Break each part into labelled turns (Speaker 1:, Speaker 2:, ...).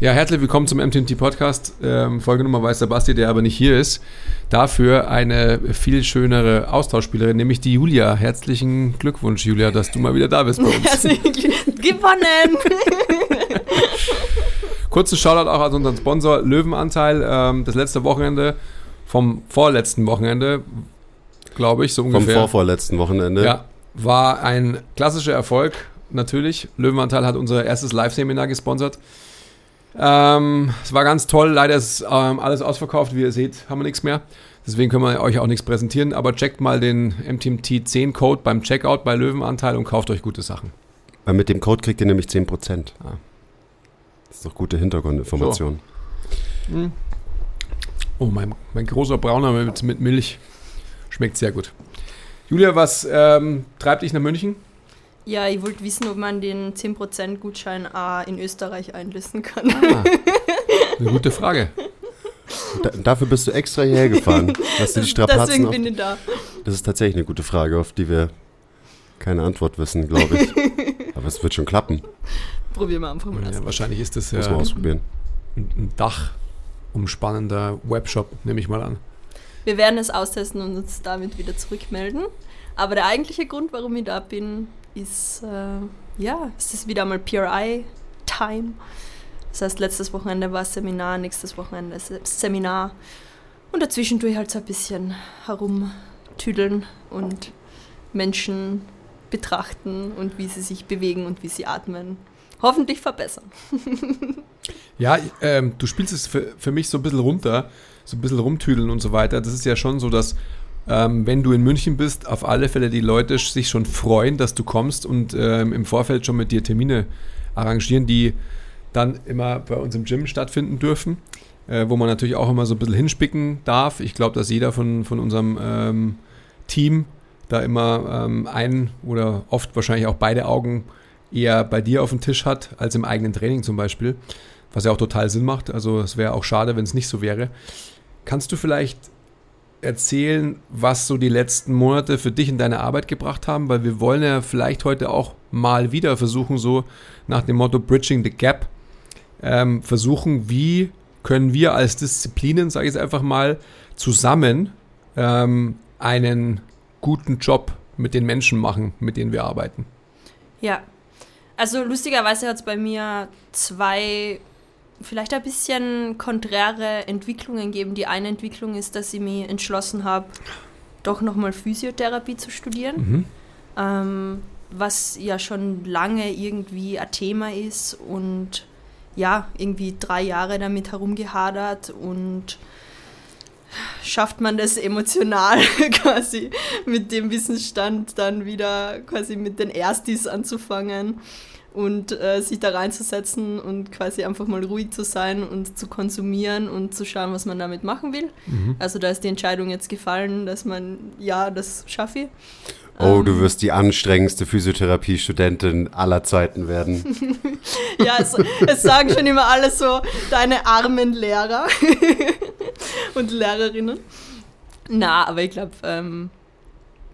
Speaker 1: Ja, herzlich willkommen zum MTMT Podcast. Ähm, Folge Nummer weiß der Basti, der aber nicht hier ist. Dafür eine viel schönere Austauschspielerin, nämlich die Julia. Herzlichen Glückwunsch, Julia, dass du mal wieder da bist bei uns.
Speaker 2: Herzlichen Gewonnen!
Speaker 1: Kurzen Shoutout auch an unseren Sponsor Löwenanteil. Ähm, das letzte Wochenende vom vorletzten Wochenende, glaube ich, so
Speaker 3: Vom
Speaker 1: ungefähr.
Speaker 3: vorvorletzten Wochenende.
Speaker 1: Ja, war ein klassischer Erfolg, natürlich. Löwenanteil hat unser erstes Live-Seminar gesponsert. Ähm, es war ganz toll. Leider ist ähm, alles ausverkauft. Wie ihr seht, haben wir nichts mehr. Deswegen können wir euch auch nichts präsentieren. Aber checkt mal den MTMT 10 Code beim Checkout bei Löwenanteil und kauft euch gute Sachen.
Speaker 3: Weil mit dem Code kriegt ihr nämlich 10%.
Speaker 1: Ah.
Speaker 3: Das ist doch gute Hintergrundinformation.
Speaker 1: Oh, mein, mein großer Brauner mit, mit Milch. Schmeckt sehr gut. Julia, was ähm, treibt dich nach München?
Speaker 2: Ja, ich wollte wissen, ob man den 10% Gutschein auch in Österreich einlösen kann.
Speaker 1: Ah, eine gute Frage.
Speaker 3: Da, dafür bist du extra hierher gefahren. Hast du die Strapazen
Speaker 2: Deswegen
Speaker 3: auf,
Speaker 2: bin ich da.
Speaker 3: Das ist tatsächlich eine gute Frage, auf die wir keine Antwort wissen, glaube ich. Aber es wird schon klappen.
Speaker 2: Probieren wir einfach mal
Speaker 1: Ja, wahrscheinlich ist das
Speaker 3: Muss
Speaker 1: ja
Speaker 3: man ausprobieren.
Speaker 1: ein, ein Dach umspannender Webshop, nehme ich mal an.
Speaker 2: Wir werden es austesten und uns damit wieder zurückmelden. Aber der eigentliche Grund, warum ich da bin, ist, äh, ja, es ist wieder mal PRI-Time. Das heißt, letztes Wochenende war Seminar, nächstes Wochenende Seminar. Und dazwischen tue ich halt so ein bisschen herumtüdeln und Menschen betrachten und wie sie sich bewegen und wie sie atmen. Hoffentlich verbessern.
Speaker 1: Ja, ähm, du spielst es für, für mich so ein bisschen runter, so ein bisschen rumtüdeln und so weiter. Das ist ja schon so, dass ähm, wenn du in München bist, auf alle Fälle die Leute sich schon freuen, dass du kommst und ähm, im Vorfeld schon mit dir Termine arrangieren, die dann immer bei uns im Gym stattfinden dürfen, äh, wo man natürlich auch immer so ein bisschen hinspicken darf. Ich glaube, dass jeder von, von unserem ähm, Team da immer ähm, ein oder oft wahrscheinlich auch beide Augen eher bei dir auf dem Tisch hat, als im eigenen Training zum Beispiel, was ja auch total Sinn macht. Also es wäre auch schade, wenn es nicht so wäre. Kannst du vielleicht erzählen, was so die letzten Monate für dich in deine Arbeit gebracht haben? Weil wir wollen ja vielleicht heute auch mal wieder versuchen, so nach dem Motto Bridging the Gap, ähm, versuchen, wie können wir als Disziplinen, sage ich jetzt einfach mal, zusammen ähm, einen guten Job mit den Menschen machen, mit denen wir arbeiten.
Speaker 2: Ja, also lustigerweise hat es bei mir zwei vielleicht ein bisschen konträre Entwicklungen gegeben. Die eine Entwicklung ist, dass ich mich entschlossen habe, doch nochmal Physiotherapie zu studieren,
Speaker 1: Mhm.
Speaker 2: ähm, was ja schon lange irgendwie ein Thema ist und ja, irgendwie drei Jahre damit herumgehadert und schafft man das emotional quasi mit dem Wissensstand dann wieder quasi mit den Erstis anzufangen und äh, sich da reinzusetzen und quasi einfach mal ruhig zu sein und zu konsumieren und zu schauen, was man damit machen will. Also da ist die Entscheidung jetzt gefallen, dass man, ja, das schaffe ich.
Speaker 3: Oh, du wirst die anstrengendste Physiotherapie-Studentin aller Zeiten werden.
Speaker 2: Ja, es, es sagen schon immer alle so, deine armen Lehrer und Lehrerinnen. Na, aber ich glaube, ähm,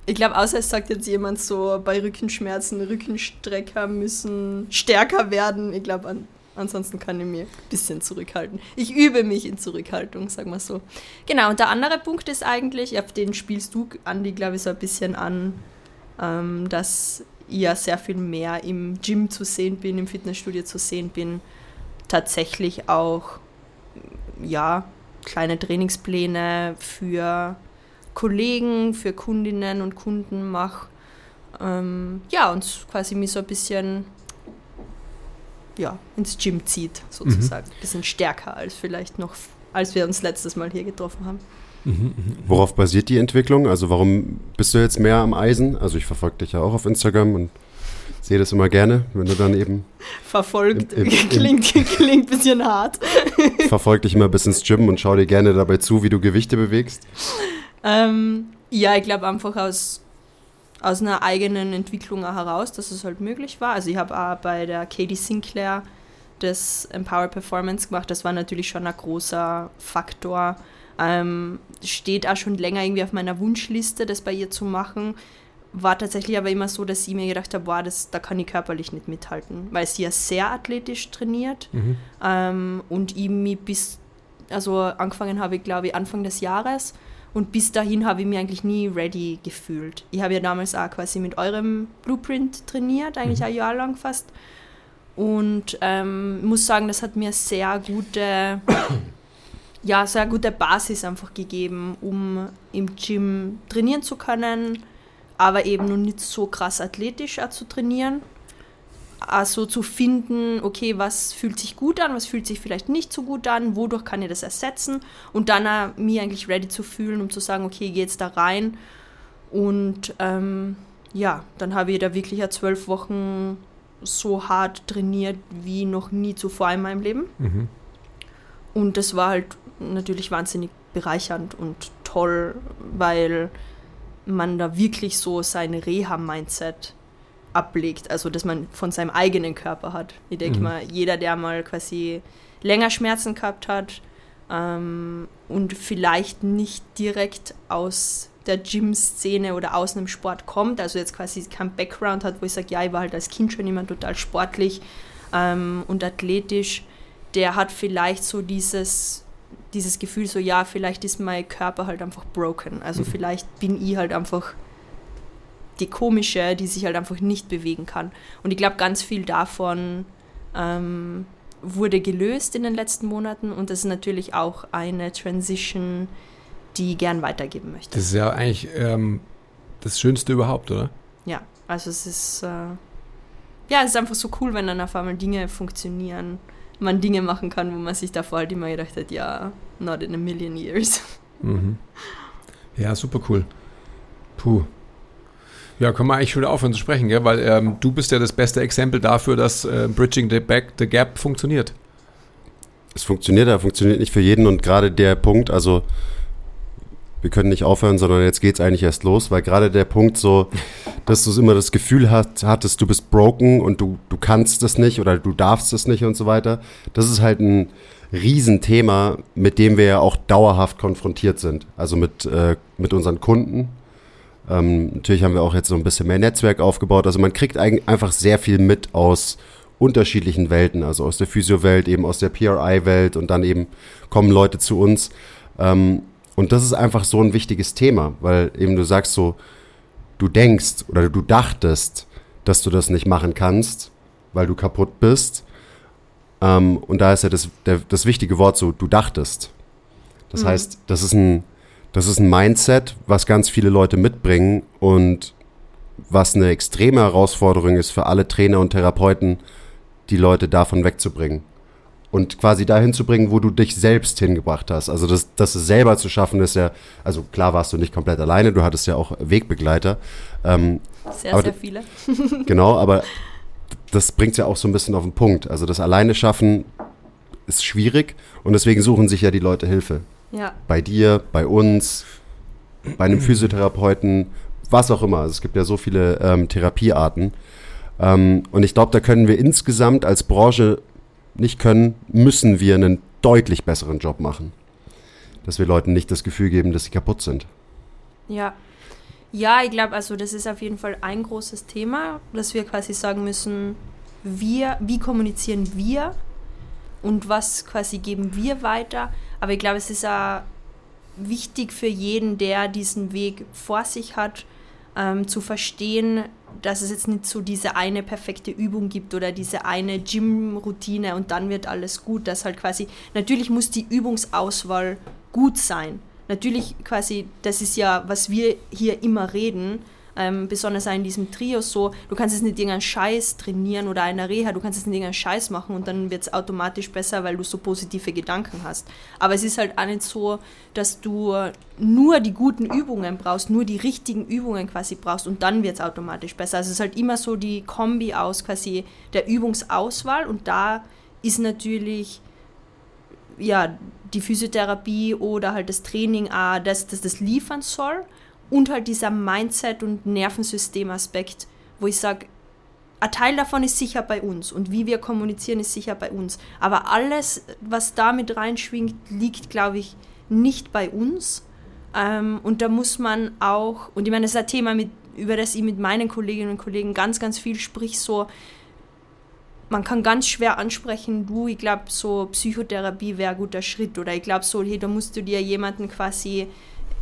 Speaker 2: ich glaube, außer es sagt jetzt jemand so, bei Rückenschmerzen, Rückenstrecker müssen stärker werden. Ich glaube, an, ansonsten kann ich mich ein bisschen zurückhalten. Ich übe mich in Zurückhaltung, sagen wir so. Genau, und der andere Punkt ist eigentlich, auf den spielst du, Andi, glaube ich, so ein bisschen an, ähm, dass ich ja sehr viel mehr im Gym zu sehen bin, im Fitnessstudio zu sehen bin. Tatsächlich auch, ja, kleine Trainingspläne für Kollegen, für Kundinnen und Kunden mache. Ähm, ja, und quasi mich so ein bisschen ja, ins Gym zieht, sozusagen. Mhm. Bisschen stärker als vielleicht noch, als wir uns letztes Mal hier getroffen haben.
Speaker 3: Worauf basiert die Entwicklung? Also warum bist du jetzt mehr am Eisen? Also ich verfolge dich ja auch auf Instagram und sehe das immer gerne, wenn du dann eben
Speaker 2: verfolgt im, im, im, klingt klingt ein bisschen hart.
Speaker 3: Verfolg dich immer bis ins Gym und schau dir gerne dabei zu, wie du Gewichte bewegst.
Speaker 2: Ähm, ja, ich glaube einfach aus aus einer eigenen Entwicklung heraus, dass es halt möglich war. Also ich habe auch bei der Katie Sinclair das Empower Performance gemacht. Das war natürlich schon ein großer Faktor. Ähm, steht auch schon länger irgendwie auf meiner Wunschliste, das bei ihr zu machen. War tatsächlich aber immer so, dass ich mir gedacht habe, boah, das, da kann ich körperlich nicht mithalten, weil sie ja sehr athletisch trainiert mhm. ähm, und ich mich bis, also angefangen habe ich glaube ich Anfang des Jahres und bis dahin habe ich mich eigentlich nie ready gefühlt. Ich habe ja damals auch quasi mit eurem Blueprint trainiert, eigentlich mhm. ein Jahr lang fast. Und ähm, muss sagen, das hat mir sehr gute, ja, sehr gute Basis einfach gegeben, um im Gym trainieren zu können, aber eben noch nicht so krass athletisch zu trainieren also zu finden, okay, was fühlt sich gut an, was fühlt sich vielleicht nicht so gut an, wodurch kann ich das ersetzen? Und dann auch mir eigentlich ready zu fühlen, um zu sagen, okay, geh jetzt da rein. Und ähm, ja, dann habe ich da wirklich ja zwölf Wochen so hart trainiert wie noch nie zuvor in meinem Leben. Mhm. und das war halt natürlich wahnsinnig bereichernd und toll, weil man da wirklich so sein Reha-Mindset ablegt, also dass man von seinem eigenen Körper hat. Ich denke mhm. mal, jeder, der mal quasi länger Schmerzen gehabt hat ähm, und vielleicht nicht direkt aus der Gym-Szene oder aus einem Sport kommt, also jetzt quasi kein Background hat, wo ich sage, ja, ich war halt als Kind schon immer total sportlich ähm, und athletisch, der hat vielleicht so dieses, dieses Gefühl, so ja, vielleicht ist mein Körper halt einfach broken. Also mhm. vielleicht bin ich halt einfach die komische, die sich halt einfach nicht bewegen kann. Und ich glaube, ganz viel davon ähm, wurde gelöst in den letzten Monaten und das ist natürlich auch eine Transition, die ich gern weitergeben möchte.
Speaker 1: Das ist ja eigentlich ähm, das Schönste überhaupt, oder?
Speaker 2: Ja, also es ist, äh, ja, es ist einfach so cool, wenn dann auf einmal Dinge funktionieren, man Dinge machen kann, wo man sich davor halt immer gedacht hat, ja, not in a million years.
Speaker 1: Mhm. Ja, super cool. Puh, ja, können wir eigentlich schon aufhören zu sprechen, gell? weil ähm, du bist ja das beste Exempel dafür, dass äh, Bridging the, Back, the Gap funktioniert.
Speaker 3: Es funktioniert, aber funktioniert nicht für jeden und gerade der Punkt, also wir können nicht aufhören, sondern jetzt geht es eigentlich erst los, weil gerade der Punkt so, dass du immer das Gefühl hast, hattest, du bist broken und du, du kannst es nicht oder du darfst es nicht und so weiter, das ist halt ein Riesenthema, mit dem wir ja auch dauerhaft konfrontiert sind. Also mit, äh, mit unseren Kunden, ähm, natürlich haben wir auch jetzt so ein bisschen mehr Netzwerk aufgebaut. Also man kriegt einfach sehr viel mit aus unterschiedlichen Welten, also aus der Physio-Welt, eben aus der PRI-Welt und dann eben kommen Leute zu uns. Ähm, und das ist einfach so ein wichtiges Thema, weil eben du sagst so, du denkst oder du dachtest, dass du das nicht machen kannst, weil du kaputt bist. Ähm, und da ist ja das, der, das wichtige Wort so, du dachtest. Das mhm. heißt, das ist ein das ist ein Mindset, was ganz viele Leute mitbringen und was eine extreme Herausforderung ist für alle Trainer und Therapeuten, die Leute davon wegzubringen. Und quasi dahin zu bringen, wo du dich selbst hingebracht hast. Also das, das selber zu schaffen, ist ja, also klar warst du nicht komplett alleine, du hattest ja auch Wegbegleiter.
Speaker 2: Ähm, sehr, sehr viele.
Speaker 3: genau, aber das bringt ja auch so ein bisschen auf den Punkt. Also das Alleine schaffen ist schwierig und deswegen suchen sich ja die Leute Hilfe.
Speaker 2: Ja.
Speaker 3: Bei dir, bei uns, bei einem Physiotherapeuten, was auch immer. Also es gibt ja so viele ähm, Therapiearten. Ähm, und ich glaube, da können wir insgesamt als Branche nicht können, müssen wir einen deutlich besseren Job machen. Dass wir Leuten nicht das Gefühl geben, dass sie kaputt sind.
Speaker 2: Ja. Ja, ich glaube, also das ist auf jeden Fall ein großes Thema, dass wir quasi sagen müssen, wir, wie kommunizieren wir und was quasi geben wir weiter. Aber ich glaube, es ist auch wichtig für jeden, der diesen Weg vor sich hat, ähm, zu verstehen, dass es jetzt nicht so diese eine perfekte Übung gibt oder diese eine Gym-Routine und dann wird alles gut. Das halt quasi, natürlich muss die Übungsauswahl gut sein. Natürlich quasi, das ist ja, was wir hier immer reden, ähm, besonders auch in diesem Trio so, du kannst es nicht irgendeinen Scheiß trainieren oder einer Reha, du kannst es nicht irgendeinen Scheiß machen und dann wird es automatisch besser, weil du so positive Gedanken hast. Aber es ist halt auch nicht so, dass du nur die guten Übungen brauchst, nur die richtigen Übungen quasi brauchst und dann wird es automatisch besser. Also es ist halt immer so die Kombi aus quasi der Übungsauswahl und da ist natürlich ja, die Physiotherapie oder halt das Training auch das, das das liefern soll und halt dieser Mindset- und Nervensystemaspekt, wo ich sage, ein Teil davon ist sicher bei uns und wie wir kommunizieren ist sicher bei uns. Aber alles, was da mit reinschwingt, liegt, glaube ich, nicht bei uns. Ähm, und da muss man auch, und ich meine, das ist ein Thema, mit, über das ich mit meinen Kolleginnen und Kollegen ganz, ganz viel sprich, so, man kann ganz schwer ansprechen, du, ich glaube, so Psychotherapie wäre ein guter Schritt. Oder ich glaube so, hey, da musst du dir jemanden quasi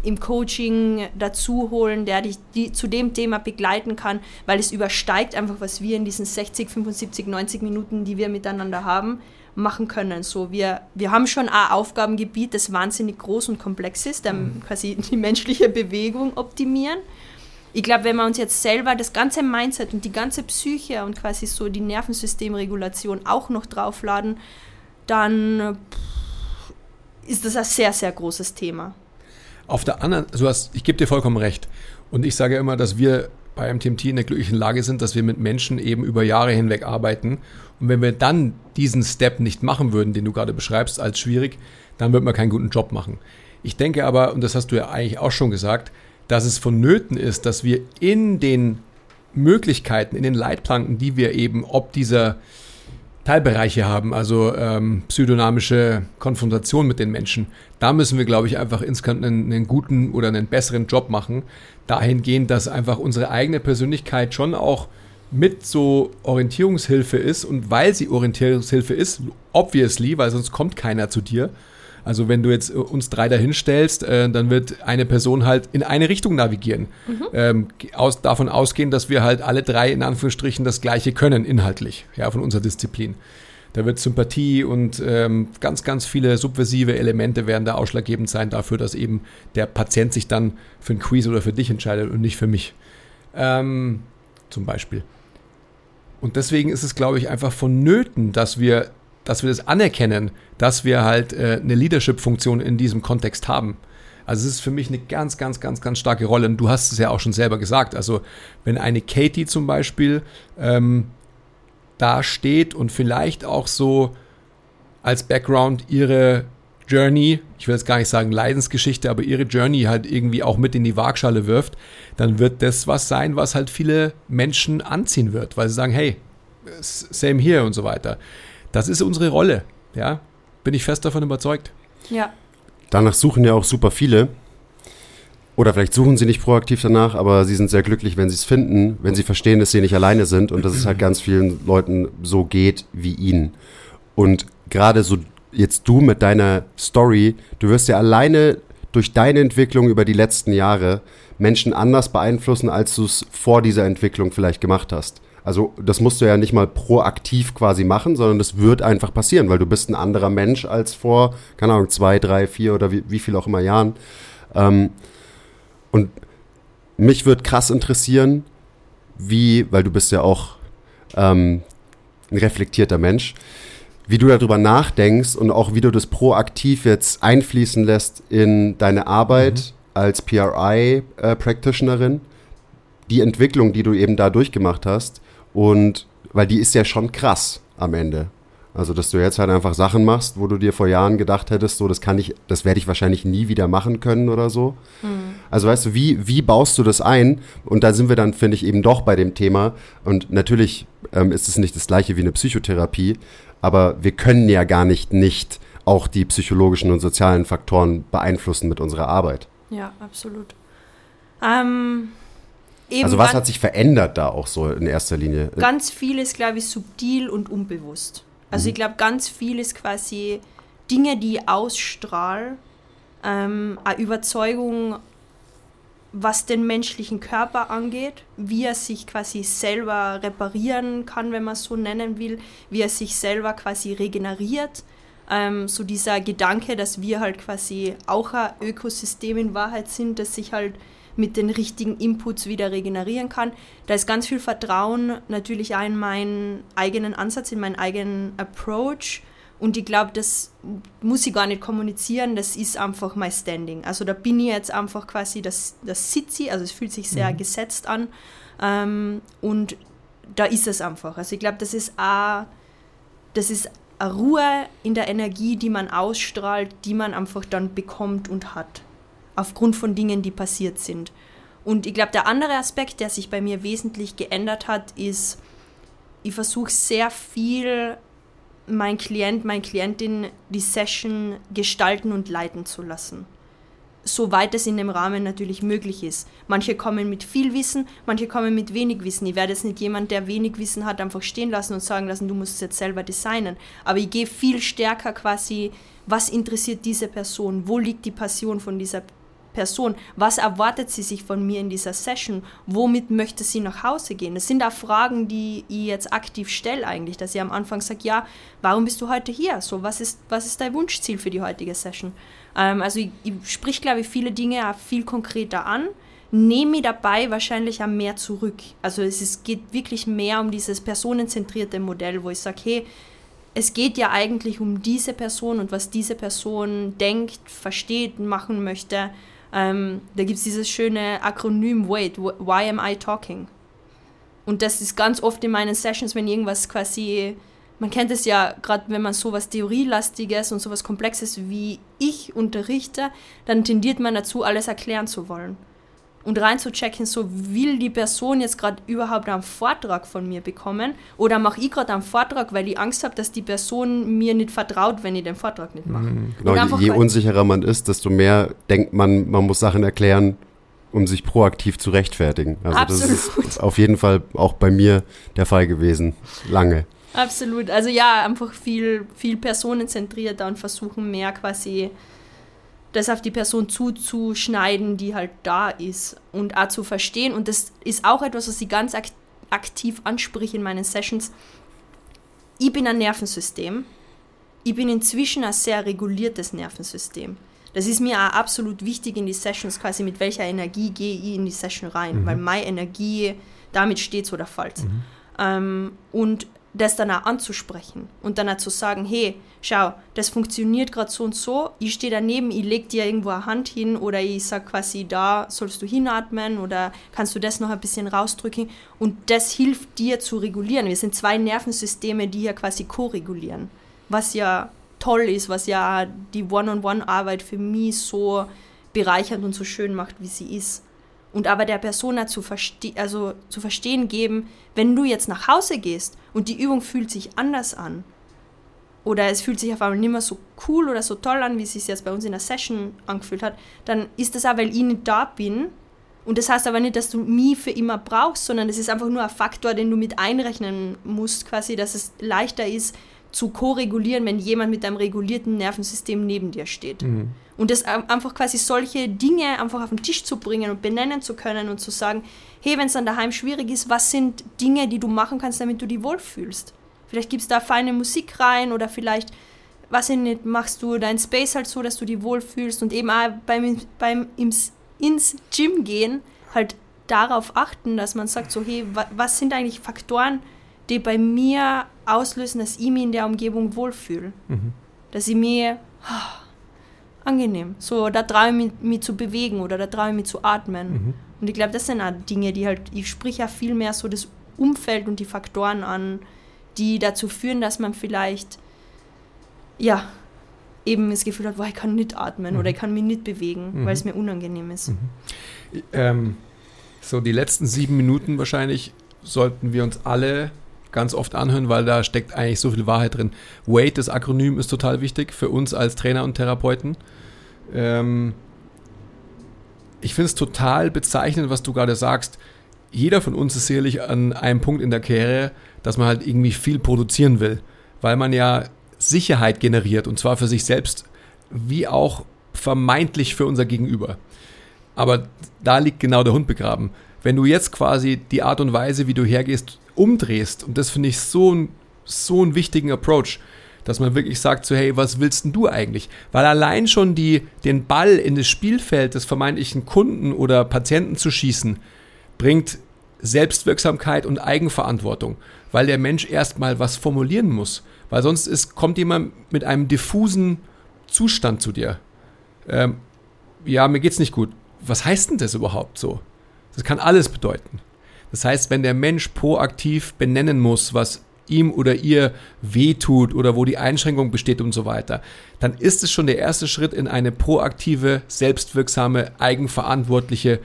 Speaker 2: im Coaching dazu holen, der dich die, zu dem Thema begleiten kann, weil es übersteigt einfach, was wir in diesen 60, 75, 90 Minuten, die wir miteinander haben, machen können. So, wir, wir haben schon ein Aufgabengebiet, das wahnsinnig groß und komplex ist, mhm. quasi die menschliche Bewegung optimieren. Ich glaube, wenn wir uns jetzt selber das ganze Mindset und die ganze Psyche und quasi so die Nervensystemregulation auch noch draufladen, dann ist das ein sehr, sehr großes Thema.
Speaker 1: Auf der anderen, du hast, ich gebe dir vollkommen recht. Und ich sage immer, dass wir bei MTMT in der glücklichen Lage sind, dass wir mit Menschen eben über Jahre hinweg arbeiten. Und wenn wir dann diesen Step nicht machen würden, den du gerade beschreibst, als schwierig, dann wird man keinen guten Job machen. Ich denke aber, und das hast du ja eigentlich auch schon gesagt, dass es vonnöten ist, dass wir in den Möglichkeiten, in den Leitplanken, die wir eben ob dieser Teilbereiche haben, also ähm, psychodynamische Konfrontation mit den Menschen. Da müssen wir, glaube ich, einfach insgesamt einen, einen, guten oder einen besseren Job machen, dahingehend, dass einfach unsere eigene Persönlichkeit schon auch mit so Orientierungshilfe ist und weil sie Orientierungshilfe ist, obviously, weil sonst kommt keiner zu dir, also wenn du jetzt äh, uns drei dahin stellst, äh, dann wird eine Person halt in eine Richtung navigieren. Mhm. Ähm, aus, davon ausgehen, dass wir halt alle drei in Anführungsstrichen das Gleiche können, inhaltlich, ja, von unserer Disziplin. Da wird Sympathie und ähm, ganz, ganz viele subversive Elemente werden da ausschlaggebend sein dafür, dass eben der Patient sich dann für ein Quiz oder für dich entscheidet und nicht für mich. Ähm, zum Beispiel. Und deswegen ist es, glaube ich, einfach vonnöten, dass wir dass wir das anerkennen, dass wir halt äh, eine Leadership-Funktion in diesem Kontext haben. Also es ist für mich eine ganz, ganz, ganz, ganz starke Rolle. Und du hast es ja auch schon selber gesagt. Also wenn eine Katie zum Beispiel ähm, da steht und vielleicht auch so als Background ihre Journey, ich will jetzt gar nicht sagen Leidensgeschichte, aber ihre Journey halt irgendwie auch mit in die Waagschale wirft, dann wird das was sein, was halt viele Menschen anziehen wird, weil sie sagen, hey, same here und so weiter. Das ist unsere Rolle, ja. Bin ich fest davon überzeugt.
Speaker 2: Ja.
Speaker 3: Danach suchen ja auch super viele. Oder vielleicht suchen sie nicht proaktiv danach, aber sie sind sehr glücklich, wenn sie es finden, wenn sie verstehen, dass sie nicht alleine sind und dass es halt ganz vielen Leuten so geht wie ihnen. Und gerade so jetzt du mit deiner Story, du wirst ja alleine durch deine Entwicklung über die letzten Jahre Menschen anders beeinflussen, als du es vor dieser Entwicklung vielleicht gemacht hast. Also das musst du ja nicht mal proaktiv quasi machen, sondern das wird einfach passieren, weil du bist ein anderer Mensch als vor, keine Ahnung, zwei, drei, vier oder wie, wie viel auch immer Jahren. Ähm, und mich würde krass interessieren, wie, weil du bist ja auch ähm, ein reflektierter Mensch, wie du darüber nachdenkst und auch wie du das proaktiv jetzt einfließen lässt in deine Arbeit mhm. als PRI-Practitionerin, äh, die Entwicklung, die du eben da durchgemacht hast und weil die ist ja schon krass am Ende. Also, dass du jetzt halt einfach Sachen machst, wo du dir vor Jahren gedacht hättest, so, das kann ich, das werde ich wahrscheinlich nie wieder machen können oder so. Mhm. Also, weißt du, wie, wie baust du das ein? Und da sind wir dann, finde ich, eben doch bei dem Thema. Und natürlich ähm, ist es nicht das gleiche wie eine Psychotherapie, aber wir können ja gar nicht nicht auch die psychologischen und sozialen Faktoren beeinflussen mit unserer Arbeit.
Speaker 2: Ja, absolut. Ähm,
Speaker 3: Eben also was hat sich verändert da auch so in erster Linie?
Speaker 2: Ganz viel ist, glaube ich, subtil und unbewusst. Also mhm. ich glaube, ganz viel ist quasi Dinge, die ausstrahlen, ähm, eine Überzeugung, was den menschlichen Körper angeht, wie er sich quasi selber reparieren kann, wenn man es so nennen will, wie er sich selber quasi regeneriert. Ähm, so dieser Gedanke, dass wir halt quasi auch ein Ökosystem in Wahrheit sind, das sich halt mit den richtigen Inputs wieder regenerieren kann. Da ist ganz viel Vertrauen natürlich auch in meinen eigenen Ansatz, in meinen eigenen Approach. Und ich glaube, das muss ich gar nicht kommunizieren, das ist einfach mein Standing. Also da bin ich jetzt einfach quasi, das, das sitze ich, also es fühlt sich sehr mhm. gesetzt an. Ähm, und da ist es einfach. Also ich glaube, das ist auch, das ist eine Ruhe in der Energie, die man ausstrahlt, die man einfach dann bekommt und hat. Aufgrund von Dingen, die passiert sind. Und ich glaube, der andere Aspekt, der sich bei mir wesentlich geändert hat, ist, ich versuche sehr viel mein Klient, meine Klientin die Session gestalten und leiten zu lassen soweit es in dem Rahmen natürlich möglich ist. Manche kommen mit viel Wissen, manche kommen mit wenig Wissen. Ich werde jetzt nicht jemand, der wenig Wissen hat, einfach stehen lassen und sagen lassen, du musst es jetzt selber designen. Aber ich gehe viel stärker quasi, was interessiert diese Person? Wo liegt die Passion von dieser Person? Was erwartet sie sich von mir in dieser Session? Womit möchte sie nach Hause gehen? Das sind auch Fragen, die ich jetzt aktiv stelle eigentlich, dass ich am Anfang sage, ja, warum bist du heute hier? So, was ist, was ist dein Wunschziel für die heutige Session? Ähm, also ich, ich sprich, glaube ich, viele Dinge auch viel konkreter an, nehme mir dabei wahrscheinlich auch mehr zurück. Also es ist, geht wirklich mehr um dieses personenzentrierte Modell, wo ich sage, hey, es geht ja eigentlich um diese Person und was diese Person denkt, versteht, machen möchte. Ähm, da gibt es dieses schöne Akronym WAIT, Why am I talking? Und das ist ganz oft in meinen Sessions, wenn irgendwas quasi man kennt es ja, gerade wenn man sowas Theorielastiges und sowas Komplexes wie ich unterrichte, dann tendiert man dazu, alles erklären zu wollen. Und reinzuchecken, so will die Person jetzt gerade überhaupt einen Vortrag von mir bekommen oder mache ich gerade einen Vortrag, weil ich Angst habe, dass die Person mir nicht vertraut, wenn ich den Vortrag nicht mache. Mhm,
Speaker 3: genau, je, unsicherer man ist, desto mehr denkt man, man muss Sachen erklären, um sich proaktiv zu rechtfertigen. Also Absolut. das ist auf jeden Fall auch bei mir der Fall gewesen. Lange.
Speaker 2: Absolut. Also ja, einfach viel, viel personenzentrierter und versuchen mehr quasi das auf die Person zuzuschneiden, die halt da ist und auch zu verstehen. Und das ist auch etwas, was ich ganz ak aktiv anspreche in meinen Sessions. Ich bin ein Nervensystem. Ich bin inzwischen ein sehr reguliertes Nervensystem. Das ist mir auch absolut wichtig in die Sessions, quasi mit welcher Energie gehe ich in die Session rein, mhm. weil meine Energie, damit steht oder fällt. Mhm. Ähm, und das dann auch anzusprechen und dann auch zu sagen, hey, schau, das funktioniert gerade so und so, ich stehe daneben, ich leg dir irgendwo eine Hand hin oder ich sag quasi, da sollst du hinatmen oder kannst du das noch ein bisschen rausdrücken und das hilft dir zu regulieren. Wir sind zwei Nervensysteme, die hier quasi ko-regulieren, was ja toll ist, was ja die One-on-One-Arbeit für mich so bereichernd und so schön macht, wie sie ist und aber der Persona zu, verste also zu verstehen geben, wenn du jetzt nach Hause gehst und die Übung fühlt sich anders an oder es fühlt sich auf einmal nicht mehr so cool oder so toll an, wie es sich jetzt bei uns in der Session angefühlt hat, dann ist das auch, weil ich nicht da bin. Und das heißt aber nicht, dass du mich für immer brauchst, sondern es ist einfach nur ein Faktor, den du mit einrechnen musst, quasi, dass es leichter ist, zu ko-regulieren, wenn jemand mit einem regulierten Nervensystem neben dir steht. Mhm. Und das einfach quasi solche Dinge einfach auf den Tisch zu bringen und benennen zu können und zu sagen, hey, wenn es dann daheim schwierig ist, was sind Dinge, die du machen kannst, damit du dich wohlfühlst? Vielleicht gibst du da feine Musik rein oder vielleicht, was ich nicht, machst du dein Space halt so, dass du dich wohlfühlst und eben auch beim, beim ins, ins Gym gehen halt darauf achten, dass man sagt so, hey, was sind eigentlich Faktoren, die bei mir auslösen, dass ich mich in der Umgebung wohlfühle? Mhm. Dass ich mir... Oh, angenehm. So, da traue ich mich, mich, zu bewegen oder da traue ich mich zu atmen. Mhm. Und ich glaube, das sind auch Dinge, die halt, ich sprich ja viel mehr so das Umfeld und die Faktoren an, die dazu führen, dass man vielleicht, ja, eben das Gefühl hat, boah, ich kann nicht atmen mhm. oder ich kann mich nicht bewegen, mhm. weil es mir unangenehm ist. Mhm.
Speaker 1: Ähm, so, die letzten sieben Minuten wahrscheinlich sollten wir uns alle ganz oft anhören, weil da steckt eigentlich so viel Wahrheit drin. WAIT, das Akronym, ist total wichtig für uns als Trainer und Therapeuten. Ähm, ich finde es total bezeichnend, was du gerade sagst. Jeder von uns ist sicherlich an einem Punkt in der Karriere, dass man halt irgendwie viel produzieren will, weil man ja Sicherheit generiert und zwar für sich selbst wie auch vermeintlich für unser Gegenüber. Aber da liegt genau der Hund begraben. Wenn du jetzt quasi die Art und Weise, wie du hergehst, umdrehst, und das finde ich so, so einen wichtigen Approach, Dass man wirklich sagt, so, hey, was willst denn du eigentlich? Weil allein schon die, den Ball in das Spielfeld des vermeintlichen Kunden oder Patienten zu schießen, bringt Selbstwirksamkeit und Eigenverantwortung, weil der Mensch erstmal was formulieren muss. Weil sonst ist, kommt jemand mit einem diffusen Zustand zu dir. Ähm, ja, mir geht's nicht gut. Was heißt denn das überhaupt so? Das kann alles bedeuten. Das heißt, wenn der Mensch proaktiv benennen muss, was ihm oder ihr wehtut oder wo die Einschränkung besteht und so weiter, dann ist es schon der erste Schritt in eine proaktive, selbstwirksame, eigenverantwortliche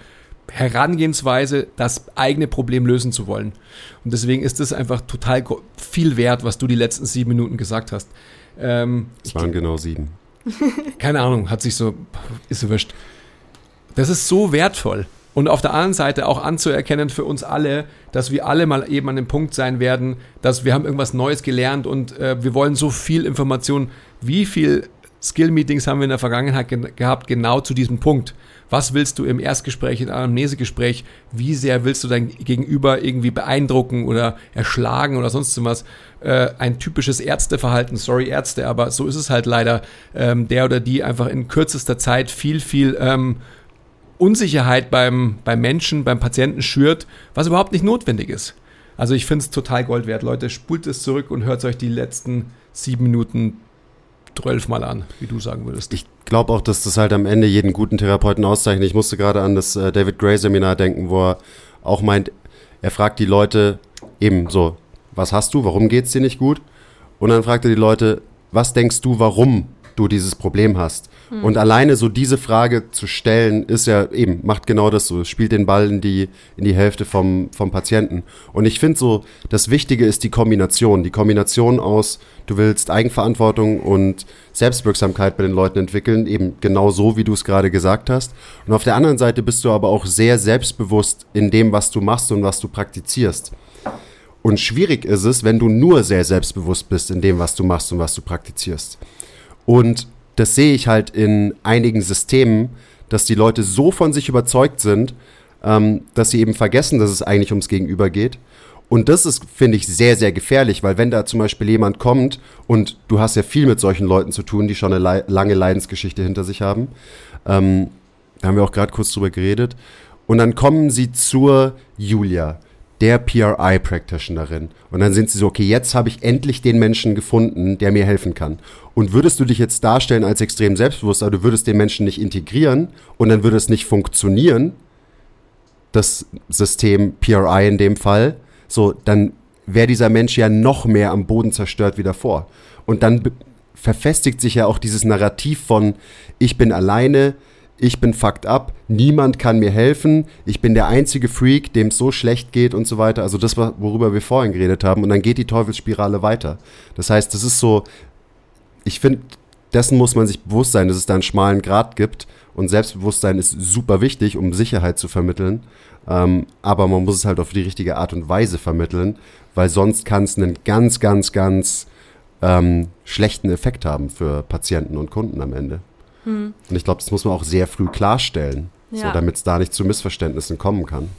Speaker 1: Herangehensweise, das eigene Problem lösen zu wollen. Und deswegen ist es einfach total viel wert, was du die letzten sieben Minuten gesagt hast.
Speaker 3: Ähm, es waren genau sieben.
Speaker 1: Keine Ahnung, hat sich so, ist so wurscht. Das ist so wertvoll. Und auf der anderen Seite auch anzuerkennen für uns alle, dass wir alle mal eben an dem Punkt sein werden, dass wir haben irgendwas Neues gelernt und äh, wir wollen so viel Information. Wie viel Skill-Meetings haben wir in der Vergangenheit ge gehabt, genau zu diesem Punkt? Was willst du im Erstgespräch, im Anamnesegespräch? Wie sehr willst du dein Gegenüber irgendwie beeindrucken oder erschlagen oder sonst was? Äh, ein typisches Ärzteverhalten, sorry Ärzte, aber so ist es halt leider, ähm, der oder die einfach in kürzester Zeit viel, viel ähm, Unsicherheit beim, beim Menschen, beim Patienten schürt, was überhaupt nicht notwendig ist. Also ich finde es total Gold wert. Leute, spult es zurück und hört euch die letzten sieben Minuten mal an, wie du sagen würdest.
Speaker 3: Ich glaube auch, dass das halt am Ende jeden guten Therapeuten auszeichnet. Ich musste gerade an das äh, David Gray Seminar denken, wo er auch meint, er fragt die Leute eben so, was hast du, warum geht es dir nicht gut? Und dann fragt er die Leute, was denkst du, warum du dieses Problem hast? Hm. Und alleine so diese Frage zu stellen, ist ja eben, macht genau das so, spielt den Ball in die, in die Hälfte vom, vom Patienten. Und ich finde so, das Wichtige ist die Kombination. Die Kombination aus, du willst Eigenverantwortung und Selbstwirksamkeit bei den Leuten entwickeln, eben genau so, wie du es gerade gesagt hast. Und auf der anderen Seite bist du aber auch sehr selbstbewusst in dem, was du machst und was du praktizierst. Und schwierig ist es, wenn du nur sehr selbstbewusst bist in dem, was du machst und was du praktizierst. Und das sehe ich halt in einigen Systemen, dass die Leute so von sich überzeugt sind, ähm, dass sie eben vergessen, dass es eigentlich ums Gegenüber geht. Und das ist, finde ich, sehr, sehr gefährlich, weil wenn da zum Beispiel jemand kommt und du hast ja viel mit solchen Leuten zu tun, die schon eine le lange Leidensgeschichte hinter sich haben, ähm, da haben wir auch gerade kurz drüber geredet, und dann kommen sie zur Julia der PRI-Practitionerin. Und dann sind sie so, okay, jetzt habe ich endlich den Menschen gefunden, der mir helfen kann. Und würdest du dich jetzt darstellen als extrem selbstbewusst, aber du würdest den Menschen nicht integrieren und dann würde es nicht funktionieren, das System PRI in dem Fall, so, dann wäre dieser Mensch ja noch mehr am Boden zerstört wie davor. Und dann verfestigt sich ja auch dieses Narrativ von, ich bin alleine, ich bin fucked up, niemand kann mir helfen, ich bin der einzige Freak, dem es so schlecht geht und so weiter. Also das, worüber wir vorhin geredet haben. Und dann geht die Teufelsspirale weiter. Das heißt, das ist so, ich finde, dessen muss man sich bewusst sein, dass es da einen schmalen Grad gibt. Und Selbstbewusstsein ist super wichtig, um Sicherheit zu vermitteln. Ähm, aber man muss es halt auf die richtige Art und Weise vermitteln, weil sonst kann es einen ganz, ganz, ganz ähm, schlechten Effekt haben für Patienten und Kunden am Ende. Hm. Und ich glaube, das muss man auch sehr früh klarstellen, ja. so, damit es da nicht zu Missverständnissen kommen kann.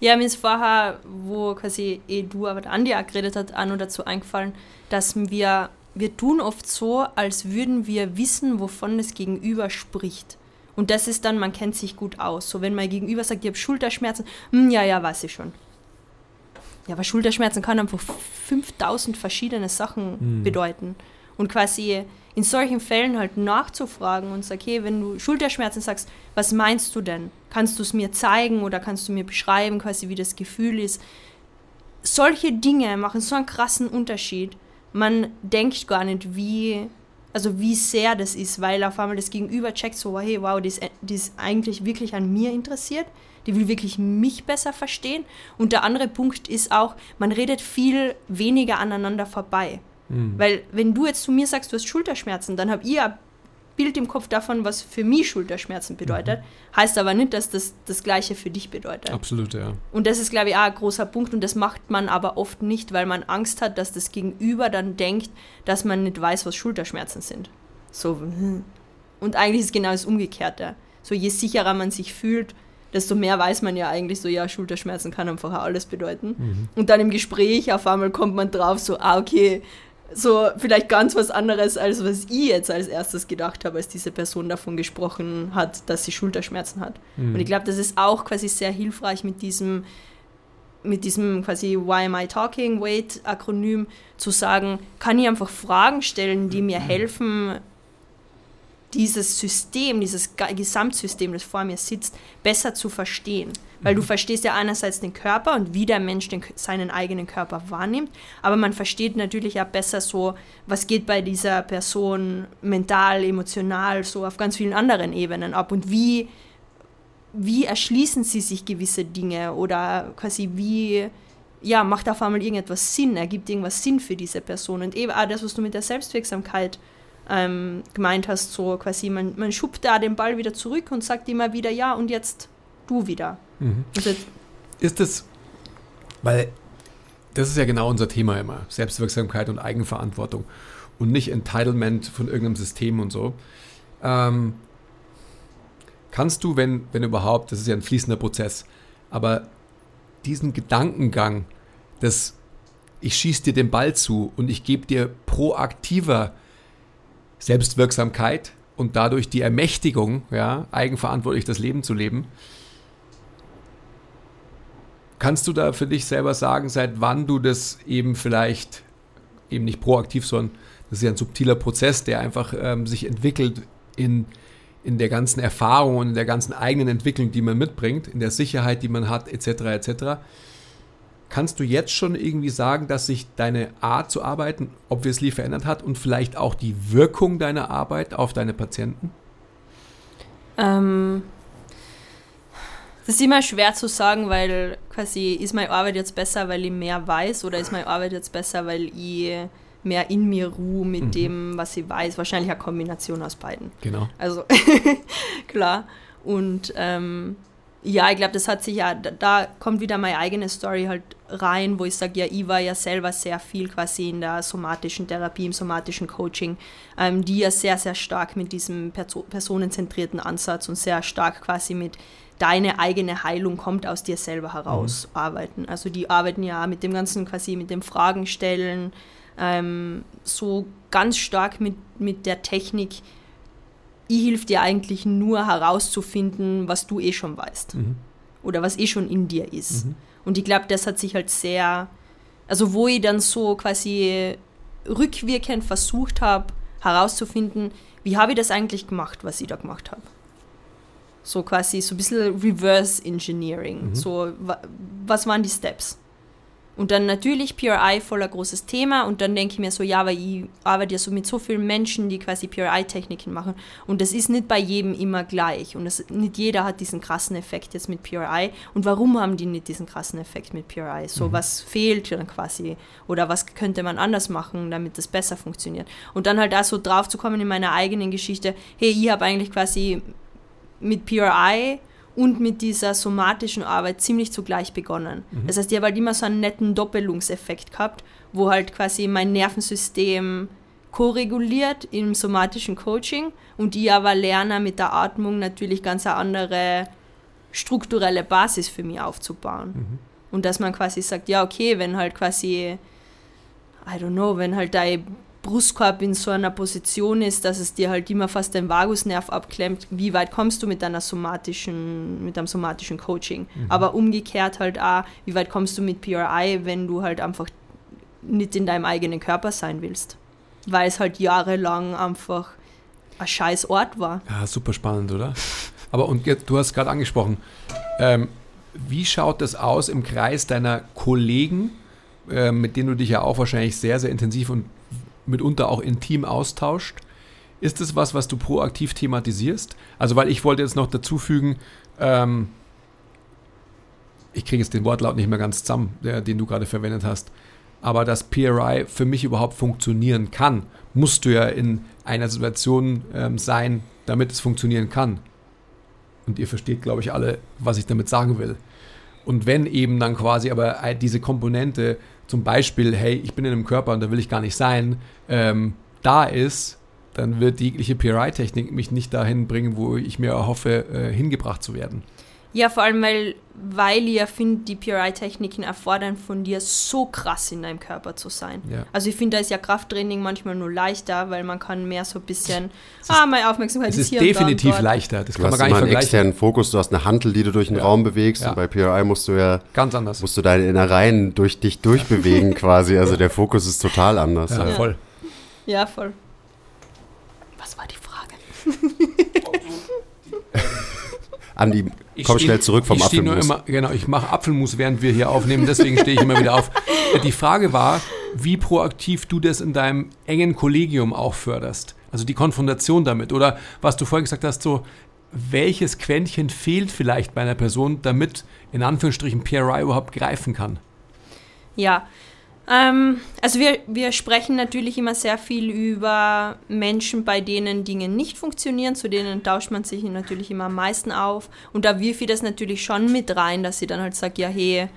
Speaker 2: Ja, mir ist vorher, wo quasi eh du, aber der Andi auch geredet hat, auch nur dazu eingefallen, dass wir, wir tun oft so, als würden wir wissen, wovon das Gegenüber spricht. Und das ist dann, man kennt sich gut aus. So, wenn mein Gegenüber sagt, ich habe Schulterschmerzen, hm, ja, ja, weiß ich schon. Ja, aber Schulterschmerzen kann einfach 5000 verschiedene Sachen hm. bedeuten. Und quasi in solchen Fällen halt nachzufragen und sagen, okay, wenn du Schulterschmerzen sagst, was meinst du denn? Kannst du es mir zeigen oder kannst du mir beschreiben, quasi wie das Gefühl ist? Solche Dinge machen so einen krassen Unterschied. Man denkt gar nicht, wie, also wie sehr das ist, weil auf einmal das Gegenüber checkt so, hey, wow, die ist, die ist eigentlich wirklich an mir interessiert die will wirklich mich besser verstehen. Und der andere Punkt ist auch, man redet viel weniger aneinander vorbei. Mhm. Weil wenn du jetzt zu mir sagst, du hast Schulterschmerzen, dann habe ich ein Bild im Kopf davon, was für mich Schulterschmerzen bedeutet. Mhm. Heißt aber nicht, dass das das Gleiche für dich bedeutet.
Speaker 1: Absolut, ja.
Speaker 2: Und das ist, glaube ich, auch ein großer Punkt und das macht man aber oft nicht, weil man Angst hat, dass das Gegenüber dann denkt, dass man nicht weiß, was Schulterschmerzen sind. So. Hm. Und eigentlich ist genau das Umgekehrte. So je sicherer man sich fühlt, desto mehr weiß man ja eigentlich so, ja, Schulterschmerzen kann einfach alles bedeuten. Mhm. Und dann im Gespräch auf einmal kommt man drauf, so, ah, okay, so vielleicht ganz was anderes, als was ich jetzt als erstes gedacht habe, als diese Person davon gesprochen hat, dass sie Schulterschmerzen hat.
Speaker 1: Mhm.
Speaker 2: Und ich glaube, das ist auch quasi sehr hilfreich mit diesem, mit diesem quasi Why am I talking, wait Akronym zu sagen, kann ich einfach Fragen stellen, die mir helfen, dieses System, dieses Gesamtsystem, das vor mir sitzt, besser zu verstehen. Weil du verstehst ja einerseits den Körper und wie der Mensch den, seinen eigenen Körper wahrnimmt, aber man versteht natürlich auch besser so, was geht bei dieser Person mental, emotional, so auf ganz vielen anderen Ebenen ab und wie, wie erschließen sie sich gewisse Dinge oder quasi wie, ja, macht auf einmal irgendetwas Sinn, ergibt irgendwas Sinn für diese Person. Und eben auch das, was du mit der Selbstwirksamkeit ähm, gemeint hast, so quasi, man, man schubt da den Ball wieder zurück und sagt immer wieder, ja, und jetzt du wieder. Also,
Speaker 1: Ist es, weil das ist ja genau unser Thema immer, Selbstwirksamkeit und Eigenverantwortung und nicht Entitlement von irgendeinem System und so. Ähm, kannst du, wenn, wenn überhaupt, das ist ja ein fließender Prozess, aber diesen Gedankengang, dass ich schieße dir den Ball zu und ich gebe dir proaktiver Selbstwirksamkeit und dadurch die Ermächtigung, ja, eigenverantwortlich das Leben zu leben, Kannst du da für dich selber sagen, seit wann du das eben vielleicht eben nicht proaktiv, sondern das ist ja ein subtiler Prozess, der einfach ähm, sich entwickelt in, in der ganzen Erfahrung und in der ganzen eigenen Entwicklung, die man mitbringt, in der Sicherheit, die man hat, etc. etc. Kannst du jetzt schon irgendwie sagen, dass sich deine Art zu arbeiten obviously verändert hat und vielleicht auch die Wirkung deiner Arbeit auf deine Patienten?
Speaker 2: Ähm, das ist immer schwer zu sagen, weil quasi ist meine Arbeit jetzt besser, weil ich mehr weiß oder ist meine Arbeit jetzt besser, weil ich mehr in mir ruhe mit
Speaker 1: Mhm.
Speaker 2: dem, was ich weiß. Wahrscheinlich eine Kombination aus beiden.
Speaker 1: Genau.
Speaker 2: Also klar. Und ähm, ja, ich glaube, das hat sich ja, da, kommt wieder meine eigene Story halt rein, wo ich sage, ja, ich war ja selber sehr viel quasi in der somatischen Therapie, im somatischen Coaching, ähm, die ja sehr, sehr stark mit diesem perso personenzentrierten Ansatz und sehr stark quasi mit deine eigene Heilung kommt aus dir selber heraus arbeiten. Also die arbeiten ja mit dem ganzen quasi, mit dem Fragen stellen, ähm, so ganz stark mit, mit der Technik, ich hilf dir eigentlich nur herauszufinden, was du eh schon weißt.
Speaker 1: Mhm.
Speaker 2: Oder was eh schon in dir ist. Und ich glaube, das hat sich halt sehr, also wo ich dann so quasi rückwirkend versucht habe, herauszufinden, wie habe ich das eigentlich gemacht, was ich da gemacht habe. So quasi so ein bisschen Reverse Engineering. So, wa was waren die Steps? Und dann natürlich PRI voller großes Thema. Und dann denke ich mir so, ja, aber ich arbeite ja so mit so vielen Menschen, die quasi PRI-Techniken machen. Und das ist nicht bei jedem immer gleich. Und das, nicht jeder hat diesen krassen Effekt jetzt mit PRI und warum haben die nicht diesen krassen Effekt mit PRI? So, was fehlt dann quasi. Oder was könnte man anders machen, damit das besser funktioniert? Und dann halt da so drauf zu kommen in meiner eigenen Geschichte, hey, ich habe eigentlich quasi mit PRI und mit dieser somatischen Arbeit ziemlich zugleich begonnen. Das heißt, ich habe halt immer so einen netten Doppelungseffekt gehabt, wo halt quasi mein Nervensystem koreguliert im somatischen Coaching und ich aber lerne mit der Atmung natürlich ganz eine andere strukturelle Basis für mich aufzubauen. Und dass man quasi sagt, ja, okay, wenn halt quasi, I don't know, wenn halt dein Brustkorb in so einer Position ist, dass es dir halt immer fast den Vagusnerv abklemmt, wie weit kommst du mit deiner somatischen, mit deinem somatischen Coaching? Aber umgekehrt halt auch, wie weit kommst du mit PRI, wenn du halt einfach nicht in deinem eigenen Körper sein willst? Weil es halt jahrelang einfach ein scheiß Ort war.
Speaker 1: Ja, super spannend, oder? Aber und jetzt, du hast gerade angesprochen, ähm, wie schaut das aus im Kreis deiner Kollegen, äh, mit denen du dich ja auch wahrscheinlich sehr, sehr intensiv und mitunter auch intim austauscht? Ist das was, was du proaktiv thematisierst? Also, weil ich wollte jetzt noch dazu fügen, ähm, ich kriege jetzt den Wortlaut nicht mehr ganz zusammen, der, den du gerade verwendet hast, aber dass PRI für mich überhaupt funktionieren kann, musst du ja in einer Situation ähm, sein, damit es funktionieren kann. Und ihr versteht, glaube ich, alle, was ich damit sagen will. Und wenn eben dann quasi aber diese Komponente, zum Beispiel, hey, ich bin in einem Körper und da will ich gar nicht sein, ähm, da ist, dann wird jegliche PRI-Technik mich nicht dahin bringen, wo ich mir erhoffe, äh, hingebracht zu werden.
Speaker 2: Ja, vor allem, weil, weil ich ja finde, die PRI-Techniken erfordern von dir so krass in deinem Körper zu sein.
Speaker 1: Ja.
Speaker 2: Also ich finde, da ist ja Krafttraining manchmal nur leichter, weil man kann mehr so ein bisschen, ah, meine Aufmerksamkeit
Speaker 1: Es
Speaker 2: ist
Speaker 1: ist
Speaker 2: hier da und
Speaker 1: definitiv
Speaker 2: dort.
Speaker 1: leichter. Das
Speaker 3: Du
Speaker 1: kann man
Speaker 3: hast
Speaker 1: gar nicht
Speaker 3: einen
Speaker 1: vergleichen.
Speaker 3: externen Fokus, du hast eine Hantel, die du durch den
Speaker 1: Ja.
Speaker 3: Raum bewegst
Speaker 1: Ja.
Speaker 3: und bei PRI musst du ja
Speaker 1: Ganz anders.
Speaker 3: musst du deine Innereien durch dich durchbewegen quasi. Also der Fokus ist total anders.
Speaker 1: Ja,
Speaker 3: Ja.
Speaker 1: voll.
Speaker 2: Ja, voll. Was war die Frage?
Speaker 3: Andi,
Speaker 1: Ich
Speaker 3: komm
Speaker 1: steh-
Speaker 3: schnell zurück vom
Speaker 1: ich
Speaker 3: Apfelmus.
Speaker 1: immer, Genau, ich mache Apfelmus, während wir hier aufnehmen, deswegen stehe ich immer wieder auf. Die Frage war, wie proaktiv du das in deinem engen Kollegium auch förderst. Also die Konfrontation damit. Oder was du vorhin gesagt hast, so, welches Quäntchen fehlt vielleicht bei einer Person, damit in Anführungsstrichen PRI überhaupt greifen kann.
Speaker 2: Ja, ähm, also wir, wir sprechen natürlich immer sehr viel über Menschen, bei denen Dinge nicht funktionieren, zu denen tauscht man sich natürlich immer am meisten auf. Und da wirf ich das natürlich schon mit rein, dass sie dann halt sagt, ja, hey,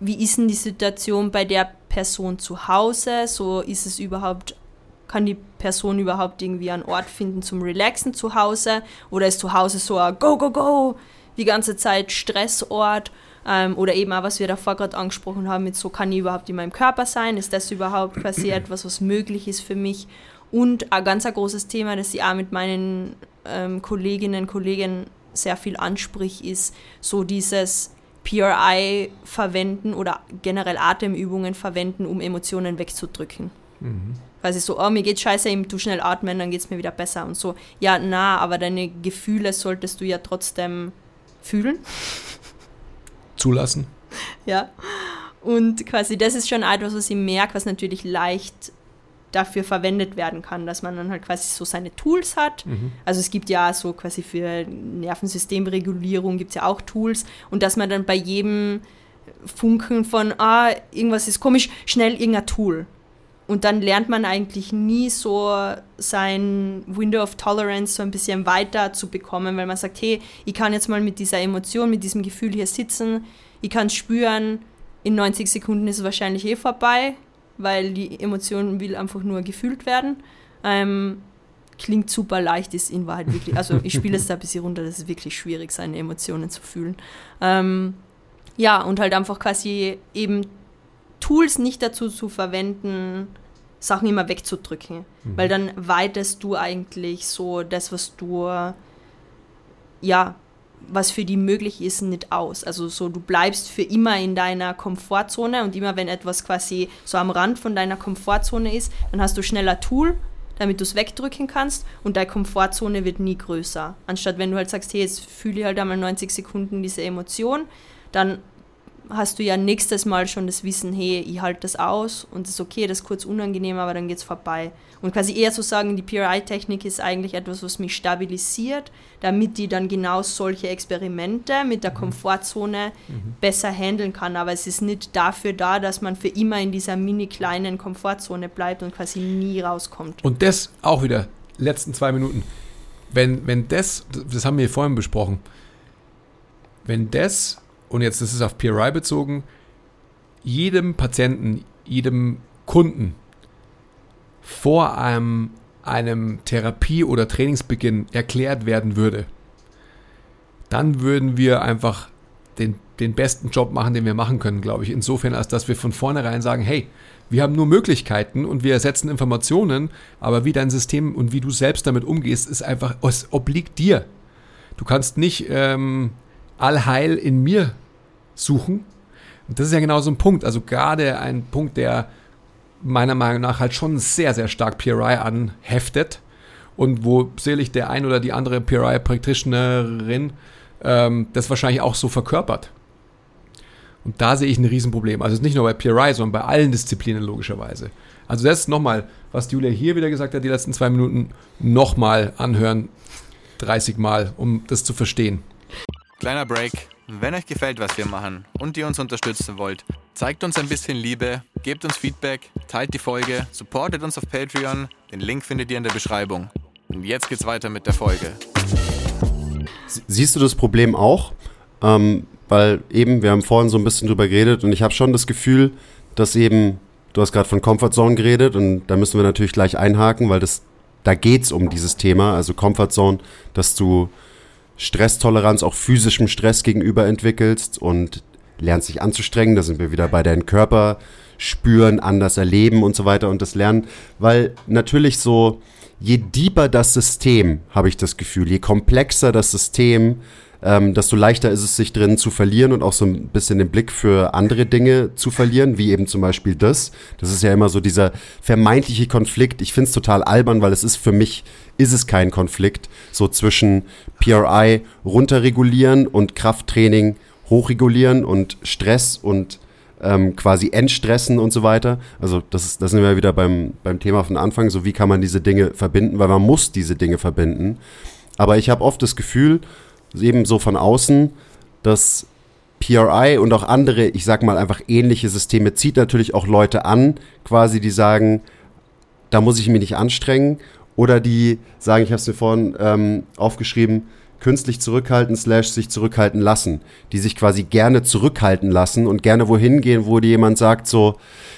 Speaker 2: wie ist denn die Situation bei der Person zu Hause? So ist es überhaupt, kann die Person überhaupt irgendwie einen Ort finden zum Relaxen zu Hause? Oder ist zu Hause so ein Go, Go, Go, die ganze Zeit Stressort? Ähm, oder eben auch, was wir davor gerade angesprochen haben, mit so kann ich überhaupt in meinem Körper sein? Ist das überhaupt quasi etwas, was möglich ist für mich? Und ein ganz ein großes Thema, das ich auch mit meinen ähm, Kolleginnen und Kollegen sehr viel ansprich, ist so dieses PRI verwenden oder generell Atemübungen verwenden, um Emotionen wegzudrücken. Weil es so, oh, mir geht scheiße, ich tu schnell atmen, dann geht es mir wieder besser und so. Ja, na, aber deine Gefühle solltest du ja trotzdem fühlen.
Speaker 1: Zulassen.
Speaker 2: Ja. Und quasi das ist schon etwas, was ich merke, was natürlich leicht dafür verwendet werden kann, dass man dann halt quasi so seine Tools hat. Also es gibt ja so quasi für Nervensystemregulierung gibt es ja auch Tools und dass man dann bei jedem Funken von, ah, irgendwas ist komisch, schnell irgendein Tool. Und dann lernt man eigentlich nie so sein Window of Tolerance so ein bisschen weiter zu bekommen, weil man sagt, hey, ich kann jetzt mal mit dieser Emotion, mit diesem Gefühl hier sitzen, ich kann es spüren, in 90 Sekunden ist es wahrscheinlich eh vorbei, weil die Emotion will einfach nur gefühlt werden. Ähm, klingt super leicht, ist in Wahrheit wirklich, also ich spiele es da ein bisschen runter, das ist wirklich schwierig, seine Emotionen zu fühlen. Ähm, ja, und halt einfach quasi eben Tools nicht dazu zu verwenden, Sachen immer wegzudrücken. Weil dann weitest du eigentlich so das, was du, ja, was für die möglich ist, nicht aus. Also so, du bleibst für immer in deiner Komfortzone und immer wenn etwas quasi so am Rand von deiner Komfortzone ist, dann hast du schneller Tool, damit du es wegdrücken kannst und deine Komfortzone wird nie größer. Anstatt wenn du halt sagst, hey, jetzt fühle ich halt einmal 90 Sekunden diese Emotion, dann hast du ja nächstes Mal schon das Wissen, hey, ich halte das aus und es ist okay, das ist kurz unangenehm, aber dann geht es vorbei. Und quasi eher zu sagen, die PRI-Technik ist eigentlich etwas, was mich stabilisiert, damit die dann genau solche Experimente mit der Komfortzone besser handeln kann. Aber es ist nicht dafür da, dass man für immer in dieser mini kleinen Komfortzone bleibt und quasi nie rauskommt.
Speaker 1: Und das auch wieder, letzten zwei Minuten. Wenn, wenn das, das haben wir vorhin besprochen, wenn das, und jetzt ist auf PRI bezogen, jedem Patienten, jedem Kunden vor einem, einem Therapie- oder Trainingsbeginn erklärt werden würde, dann würden wir einfach den, den besten Job machen, den wir machen können, glaube ich. Insofern, als dass wir von vornherein sagen, hey, wir haben nur Möglichkeiten und wir ersetzen Informationen, aber wie dein System und wie du selbst damit umgehst, ist einfach, es obliegt dir. Du kannst nicht ähm, Allheil in mir suchen. Und das ist ja genau so ein Punkt. Also gerade ein Punkt, der meiner Meinung nach halt schon sehr, sehr stark PRI anheftet und wo selig der ein oder die andere PRI-Practitionerin ähm, das wahrscheinlich auch so verkörpert. Und da sehe ich ein Riesenproblem. Also nicht nur bei PRI, sondern bei allen Disziplinen logischerweise. Also das nochmal, was Julia hier wieder gesagt hat, die letzten zwei Minuten, nochmal anhören, 30 Mal, um das zu verstehen.
Speaker 4: Kleiner Break. Wenn euch gefällt, was wir machen und ihr uns unterstützen wollt, zeigt uns ein bisschen Liebe, gebt uns Feedback, teilt die Folge, supportet uns auf Patreon. Den Link findet ihr in der Beschreibung. Und jetzt geht's weiter mit der Folge.
Speaker 3: Siehst du das Problem auch? Ähm, weil eben, wir haben vorhin so ein bisschen drüber geredet und ich habe schon das Gefühl, dass eben, du hast gerade von Comfort Zone geredet und da müssen wir natürlich gleich einhaken, weil das, da geht's um dieses Thema, also Comfort Zone, dass du Stresstoleranz auch physischem Stress gegenüber entwickelst und lernst dich anzustrengen. Da sind wir wieder bei deinem Körper spüren, anders erleben und so weiter und das Lernen, weil natürlich so, je deeper das System, habe ich das Gefühl, je komplexer das System, ähm, desto leichter ist es, sich drin zu verlieren und auch so ein bisschen den Blick für andere Dinge zu verlieren, wie eben zum Beispiel das. Das ist ja immer so dieser vermeintliche Konflikt. Ich finde es total albern, weil es ist für mich, ist es kein Konflikt, so zwischen PRI runterregulieren und Krafttraining hochregulieren und Stress und ähm, quasi entstressen und so weiter. Also das ist, das sind wir wieder beim, beim Thema von Anfang, so wie kann man diese Dinge verbinden, weil man muss diese Dinge verbinden. Aber ich habe oft das Gefühl, eben so von außen, dass PRI und auch andere, ich sag mal einfach ähnliche Systeme, zieht natürlich auch Leute an, quasi, die sagen, da muss ich mich nicht anstrengen. Oder die sagen, ich habe es mir vorhin ähm, aufgeschrieben, künstlich zurückhalten slash sich zurückhalten lassen, die sich quasi gerne zurückhalten lassen und gerne wohin gehen, wo dir jemand sagt so,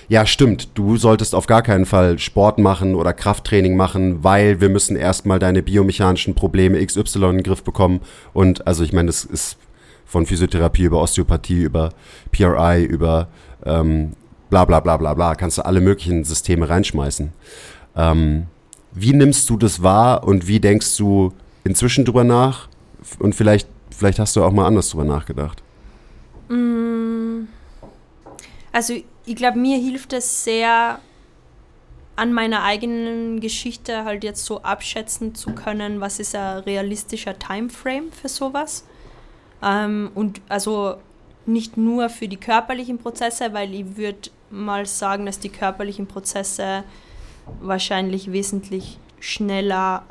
Speaker 3: ja stimmt, du solltest auf gar keinen Fall Sport machen oder Krafttraining machen, weil wir müssen erstmal deine biomechanischen Probleme XY in den Griff bekommen und also ich meine, das ist von Physiotherapie über Osteopathie, über PRI, über ähm, bla bla bla bla bla, kannst du alle möglichen Systeme reinschmeißen. Ähm, wie nimmst du das wahr und wie denkst du inzwischen drüber nach? Und vielleicht, vielleicht hast du auch mal anders drüber nachgedacht.
Speaker 2: Mm. Also ich glaube, mir hilft es sehr, an meiner eigenen Geschichte halt jetzt so abschätzen zu können, was ist ein realistischer Timeframe für sowas. Ähm, und also nicht nur für die körperlichen Prozesse, weil ich würde mal sagen, dass die körperlichen Prozesse wahrscheinlich wesentlich schneller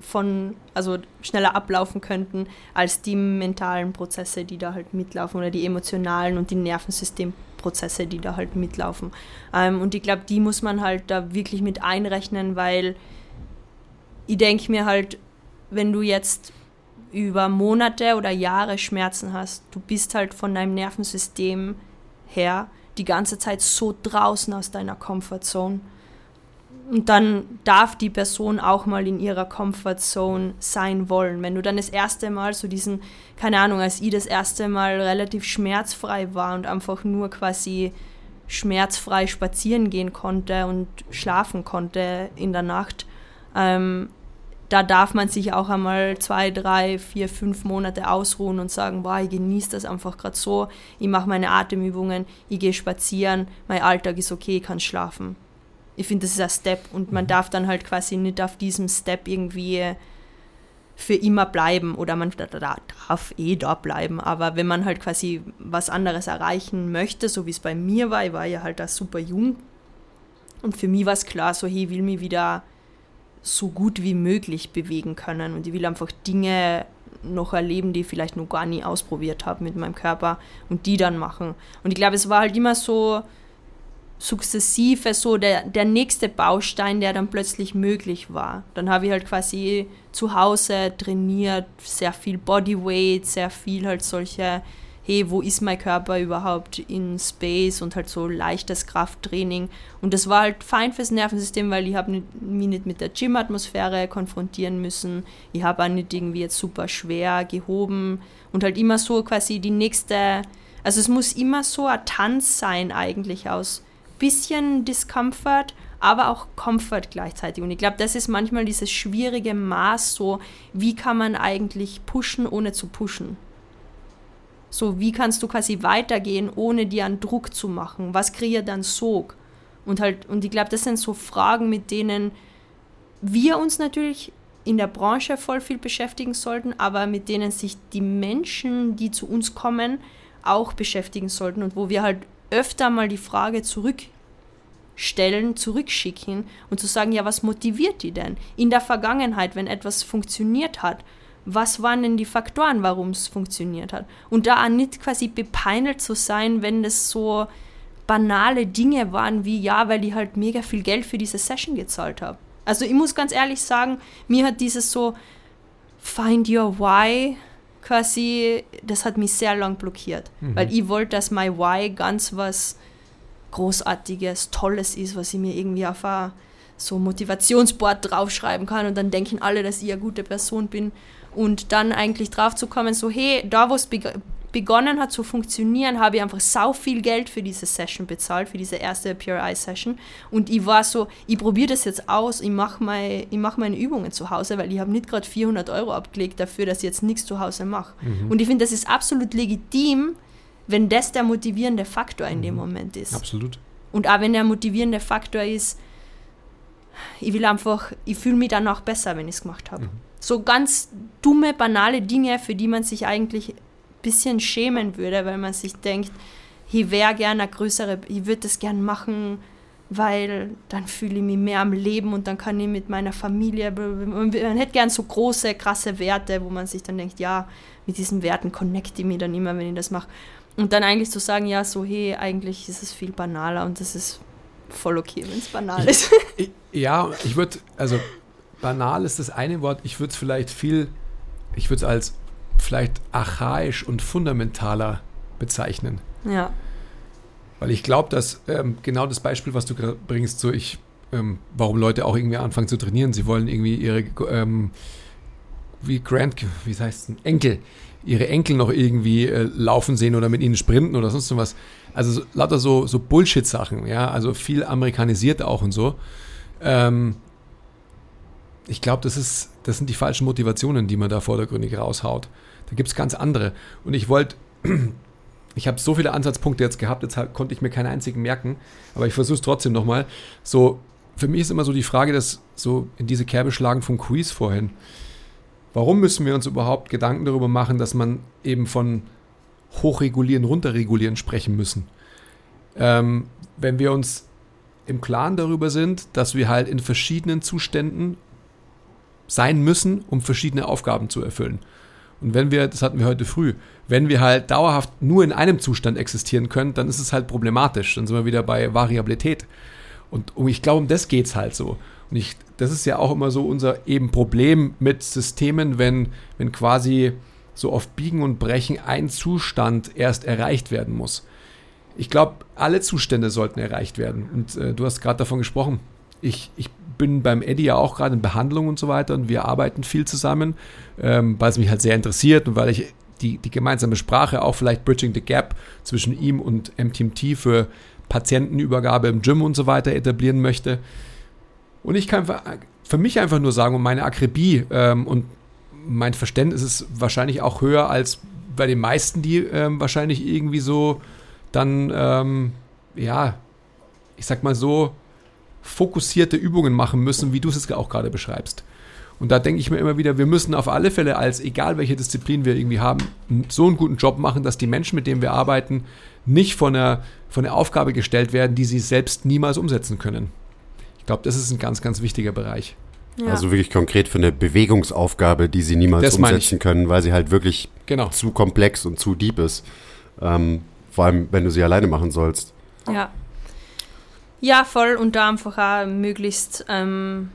Speaker 2: von, also schneller ablaufen könnten als die mentalen Prozesse, die da halt mitlaufen oder die emotionalen und die Nervensystemprozesse, die da halt mitlaufen. Ähm, und ich glaube, die muss man halt da wirklich mit einrechnen, weil ich denke mir halt, wenn du jetzt über Monate oder Jahre Schmerzen hast, du bist halt von deinem Nervensystem her die ganze Zeit so draußen aus deiner Comfortzone und dann darf die Person auch mal in ihrer Comfortzone sein wollen. Wenn du dann das erste Mal so diesen, keine Ahnung, als ich das erste Mal relativ schmerzfrei war und einfach nur quasi schmerzfrei spazieren gehen konnte und schlafen konnte in der Nacht, ähm, da darf man sich auch einmal zwei, drei, vier, fünf Monate ausruhen und sagen, boah, ich genieße das einfach gerade so, ich mache meine Atemübungen, ich gehe spazieren, mein Alltag ist okay, ich kann schlafen ich finde, das ist ein Step und man mhm. darf dann halt quasi nicht auf diesem Step irgendwie für immer bleiben oder man darf eh da bleiben, aber wenn man halt quasi was anderes erreichen möchte, so wie es bei mir war, ich war ja halt da super jung und für mich war es klar, so hey, ich will mich wieder so gut wie möglich bewegen können und ich will einfach Dinge noch erleben, die ich vielleicht noch gar nie ausprobiert habe mit meinem Körper und die dann machen. Und ich glaube, es war halt immer so, sukzessive so der, der nächste Baustein, der dann plötzlich möglich war. Dann habe ich halt quasi zu Hause trainiert, sehr viel Bodyweight, sehr viel halt solche, hey, wo ist mein Körper überhaupt in Space und halt so leichtes Krafttraining. Und das war halt fein fürs Nervensystem, weil ich habe mich nicht mit der Gym-Atmosphäre konfrontieren müssen. Ich habe auch nicht irgendwie jetzt super schwer gehoben und halt immer so quasi die nächste, also es muss immer so ein Tanz sein eigentlich aus bisschen Discomfort, aber auch Comfort gleichzeitig. Und ich glaube, das ist manchmal dieses schwierige Maß, so wie kann man eigentlich pushen, ohne zu pushen. So, wie kannst du quasi weitergehen, ohne dir einen Druck zu machen? Was kreiert dann Sog? Und halt, und ich glaube, das sind so Fragen, mit denen wir uns natürlich in der Branche voll viel beschäftigen sollten, aber mit denen sich die Menschen, die zu uns kommen, auch beschäftigen sollten und wo wir halt öfter mal die Frage zurückstellen, zurückschicken und zu sagen, ja, was motiviert die denn? In der Vergangenheit, wenn etwas funktioniert hat, was waren denn die Faktoren, warum es funktioniert hat? Und da nicht quasi bepeinelt zu sein, wenn das so banale Dinge waren wie, ja, weil ich halt mega viel Geld für diese Session gezahlt habe. Also ich muss ganz ehrlich sagen, mir hat dieses so Find Your Why quasi, das hat mich sehr lang blockiert. Mhm. Weil ich wollte, dass My Why ganz was Großartiges, Tolles ist, was ich mir irgendwie auf a, so Motivationsboard draufschreiben kann und dann denken alle, dass ich eine gute Person bin und dann eigentlich drauf zu kommen, so hey, da wo es begonnen hat zu funktionieren, habe ich einfach sau viel Geld für diese Session bezahlt, für diese erste PRI Session und ich war so, ich probiere das jetzt aus, ich mache mein, mach meine Übungen zu Hause, weil ich habe nicht gerade 400 Euro abgelegt dafür, dass ich jetzt nichts zu Hause mache. Mhm. Und ich finde, das ist absolut legitim, wenn das der motivierende Faktor in mhm. dem Moment ist.
Speaker 1: Absolut.
Speaker 2: Und auch wenn der motivierende Faktor ist, ich will einfach, ich fühle mich danach besser, wenn ich es gemacht habe. Mhm. So ganz dumme, banale Dinge, für die man sich eigentlich bisschen schämen würde, weil man sich denkt, ich wäre gerne eine größere, ich würde das gerne machen, weil dann fühle ich mich mehr am Leben und dann kann ich mit meiner Familie, man hätte gern so große, krasse Werte, wo man sich dann denkt, ja, mit diesen Werten connecte ich mich dann immer, wenn ich das mache. Und dann eigentlich zu sagen, ja, so, hey, eigentlich ist es viel banaler und das ist voll okay, wenn es banal ist.
Speaker 1: Ich, ja, ich würde, also banal ist das eine Wort, ich würde es vielleicht viel, ich würde es als vielleicht archaisch und fundamentaler bezeichnen.
Speaker 2: Ja.
Speaker 1: Weil ich glaube, dass ähm, genau das Beispiel, was du bringst, so ich, ähm, warum Leute auch irgendwie anfangen zu trainieren, sie wollen irgendwie ihre, ähm, wie Grand, wie heißt es, Enkel, ihre Enkel noch irgendwie äh, laufen sehen oder mit ihnen sprinten oder sonst was. Also so, lauter so, so Bullshit-Sachen, ja, also viel amerikanisiert auch und so. Ähm, ich glaube, das, das sind die falschen Motivationen, die man da vordergründig raushaut. Da gibt es ganz andere. Und ich wollte, ich habe so viele Ansatzpunkte jetzt gehabt, jetzt konnte ich mir keinen einzigen merken, aber ich versuche es trotzdem nochmal. So, für mich ist immer so die Frage, dass so in diese Kerbe schlagen vom Quiz vorhin. Warum müssen wir uns überhaupt Gedanken darüber machen, dass man eben von hochregulieren, runterregulieren sprechen müssen? Ähm, wenn wir uns im Klaren darüber sind, dass wir halt in verschiedenen Zuständen sein müssen, um verschiedene Aufgaben zu erfüllen. Und wenn wir, das hatten wir heute früh, wenn wir halt dauerhaft nur in einem Zustand existieren können, dann ist es halt problematisch. Dann sind wir wieder bei Variabilität. Und ich glaube, um das geht es halt so. Und ich, das ist ja auch immer so unser eben Problem mit Systemen, wenn, wenn quasi so auf Biegen und Brechen ein Zustand erst erreicht werden muss. Ich glaube, alle Zustände sollten erreicht werden. Und äh, du hast gerade davon gesprochen. Ich, ich bin beim Eddie ja auch gerade in Behandlung und so weiter und wir arbeiten viel zusammen, ähm, weil es mich halt sehr interessiert und weil ich die, die gemeinsame Sprache auch vielleicht Bridging the Gap zwischen ihm und MTMT für Patientenübergabe im Gym und so weiter etablieren möchte. Und ich kann für mich einfach nur sagen, um meine Akribie ähm, und mein Verständnis ist wahrscheinlich auch höher als bei den meisten, die ähm, wahrscheinlich irgendwie so dann, ähm, ja, ich sag mal so, fokussierte Übungen machen müssen, wie du es auch gerade beschreibst. Und da denke ich mir immer wieder, wir müssen auf alle Fälle als, egal welche Disziplin wir irgendwie haben, so einen guten Job machen, dass die Menschen, mit denen wir arbeiten, nicht von einer, von einer Aufgabe gestellt werden, die sie selbst niemals umsetzen können. Ich glaube, das ist ein ganz, ganz wichtiger Bereich.
Speaker 3: Ja. Also wirklich konkret für eine Bewegungsaufgabe, die sie niemals das umsetzen können, weil sie halt wirklich genau. zu komplex und zu deep ist. Ähm, vor allem, wenn du sie alleine machen sollst.
Speaker 2: Ja. Ja, voll. Und da einfach auch möglichst ähm,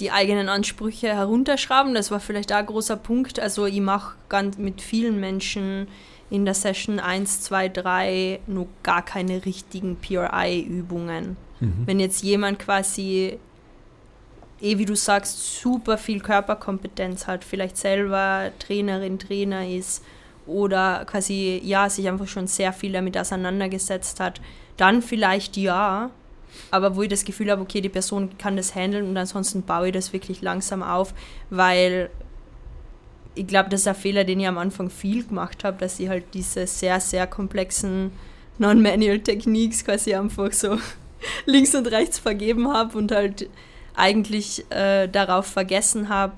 Speaker 2: die eigenen Ansprüche herunterschrauben. Das war vielleicht auch ein großer Punkt. Also ich mache ganz mit vielen Menschen in der Session 1, 2, 3 nur gar keine richtigen PRI-Übungen. Mhm. Wenn jetzt jemand quasi, eh wie du sagst, super viel Körperkompetenz hat, vielleicht selber Trainerin, Trainer ist oder quasi, ja, sich einfach schon sehr viel damit auseinandergesetzt hat, dann vielleicht ja, aber wo ich das Gefühl habe, okay, die Person kann das handeln und ansonsten baue ich das wirklich langsam auf, weil ich glaube, das ist ein Fehler, den ich am Anfang viel gemacht habe, dass ich halt diese sehr, sehr komplexen Non-Manual Techniques quasi einfach so links und rechts vergeben habe und halt eigentlich äh, darauf vergessen habe,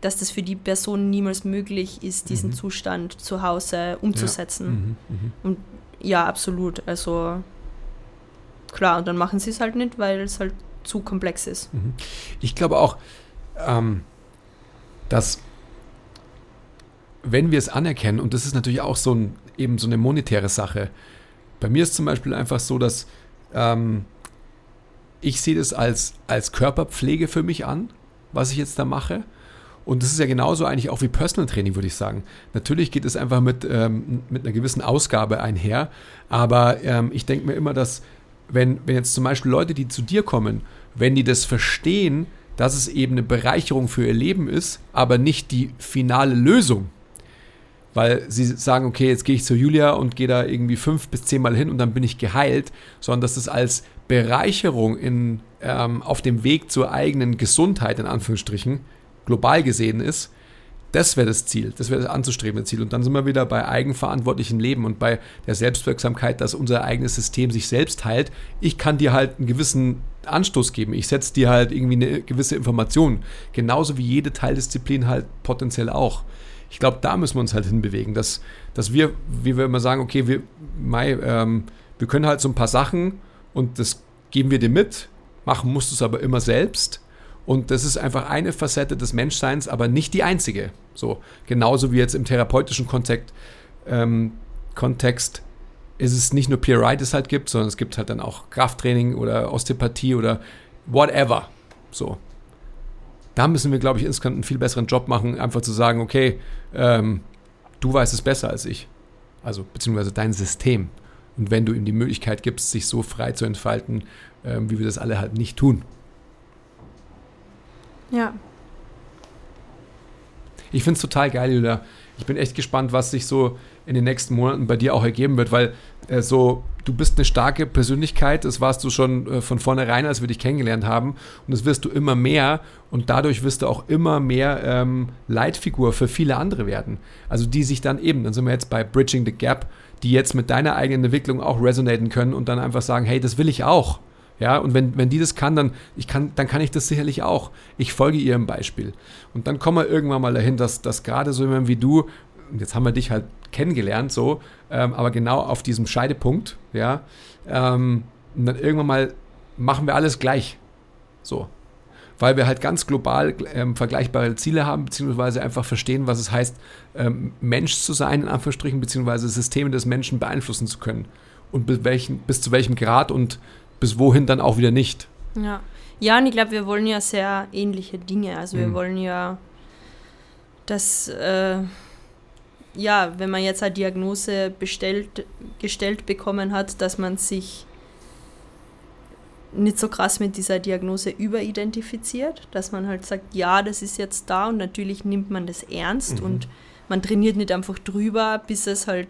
Speaker 2: dass das für die Person niemals möglich ist, diesen mhm. Zustand zu Hause umzusetzen. Ja. Mhm. Mhm. Und ja, absolut. Also klar, dann machen sie es halt nicht, weil es halt zu komplex ist. Mhm.
Speaker 1: Ich glaube auch, ähm, dass wenn wir es anerkennen, und das ist natürlich auch so ein, eben so eine monetäre Sache, bei mir ist zum Beispiel einfach so, dass ähm, ich sehe das als, als Körperpflege für mich an, was ich jetzt da mache. Und das ist ja genauso eigentlich auch wie Personal Training, würde ich sagen. Natürlich geht es einfach mit, ähm, mit einer gewissen Ausgabe einher, aber ähm, ich denke mir immer, dass wenn, wenn jetzt zum Beispiel Leute, die zu dir kommen, wenn die das verstehen, dass es eben eine Bereicherung für ihr Leben ist, aber nicht die finale Lösung. Weil sie sagen, okay, jetzt gehe ich zu Julia und gehe da irgendwie fünf bis zehnmal hin und dann bin ich geheilt, sondern dass es als Bereicherung in, ähm, auf dem Weg zur eigenen Gesundheit, in Anführungsstrichen, global gesehen ist, das wäre das Ziel, das wäre das anzustrebende Ziel. Und dann sind wir wieder bei eigenverantwortlichem Leben und bei der Selbstwirksamkeit, dass unser eigenes System sich selbst heilt. Ich kann dir halt einen gewissen Anstoß geben. Ich setze dir halt irgendwie eine gewisse Information. Genauso wie jede Teildisziplin halt potenziell auch. Ich glaube, da müssen wir uns halt hinbewegen, dass, dass wir, wie wir immer sagen, okay, wir, Mai, ähm, wir können halt so ein paar Sachen und das geben wir dir mit, machen musst du es aber immer selbst. Und das ist einfach eine Facette des Menschseins, aber nicht die einzige. So, genauso wie jetzt im therapeutischen Kontext, ähm, Kontext ist es nicht nur PRI, das es halt gibt, sondern es gibt halt dann auch Krafttraining oder Osteopathie oder whatever. So. Da müssen wir, glaube ich, insgesamt einen viel besseren Job machen, einfach zu sagen, okay, ähm, du weißt es besser als ich. Also, beziehungsweise dein System. Und wenn du ihm die Möglichkeit gibst, sich so frei zu entfalten, ähm, wie wir das alle halt nicht tun.
Speaker 2: Ja.
Speaker 1: Ich finde es total geil, Julia. Ich bin echt gespannt, was sich so in den nächsten Monaten bei dir auch ergeben wird, weil äh, so, du bist eine starke Persönlichkeit, das warst du schon äh, von vornherein, als wir dich kennengelernt haben und das wirst du immer mehr und dadurch wirst du auch immer mehr ähm, Leitfigur für viele andere werden. Also die sich dann eben, dann sind wir jetzt bei Bridging the Gap, die jetzt mit deiner eigenen Entwicklung auch resonaten können und dann einfach sagen, hey, das will ich auch. Ja, und wenn, wenn die das kann, dann, ich kann, dann kann ich das sicherlich auch. Ich folge ihrem Beispiel. Und dann kommen wir irgendwann mal dahin, dass, dass gerade so jemand wie du, jetzt haben wir dich halt kennengelernt, so, ähm, aber genau auf diesem Scheidepunkt, ja, ähm, und dann irgendwann mal machen wir alles gleich. So. Weil wir halt ganz global ähm, vergleichbare Ziele haben, beziehungsweise einfach verstehen, was es heißt, ähm, Mensch zu sein, in Anführungsstrichen, beziehungsweise Systeme des Menschen beeinflussen zu können. Und bis, welchen, bis zu welchem Grad und bis wohin dann auch wieder nicht.
Speaker 2: Ja, ja und ich glaube, wir wollen ja sehr ähnliche Dinge. Also wir mhm. wollen ja, dass, äh, ja, wenn man jetzt eine Diagnose bestellt, gestellt bekommen hat, dass man sich nicht so krass mit dieser Diagnose überidentifiziert, dass man halt sagt, ja, das ist jetzt da und natürlich nimmt man das ernst mhm. und man trainiert nicht einfach drüber, bis es halt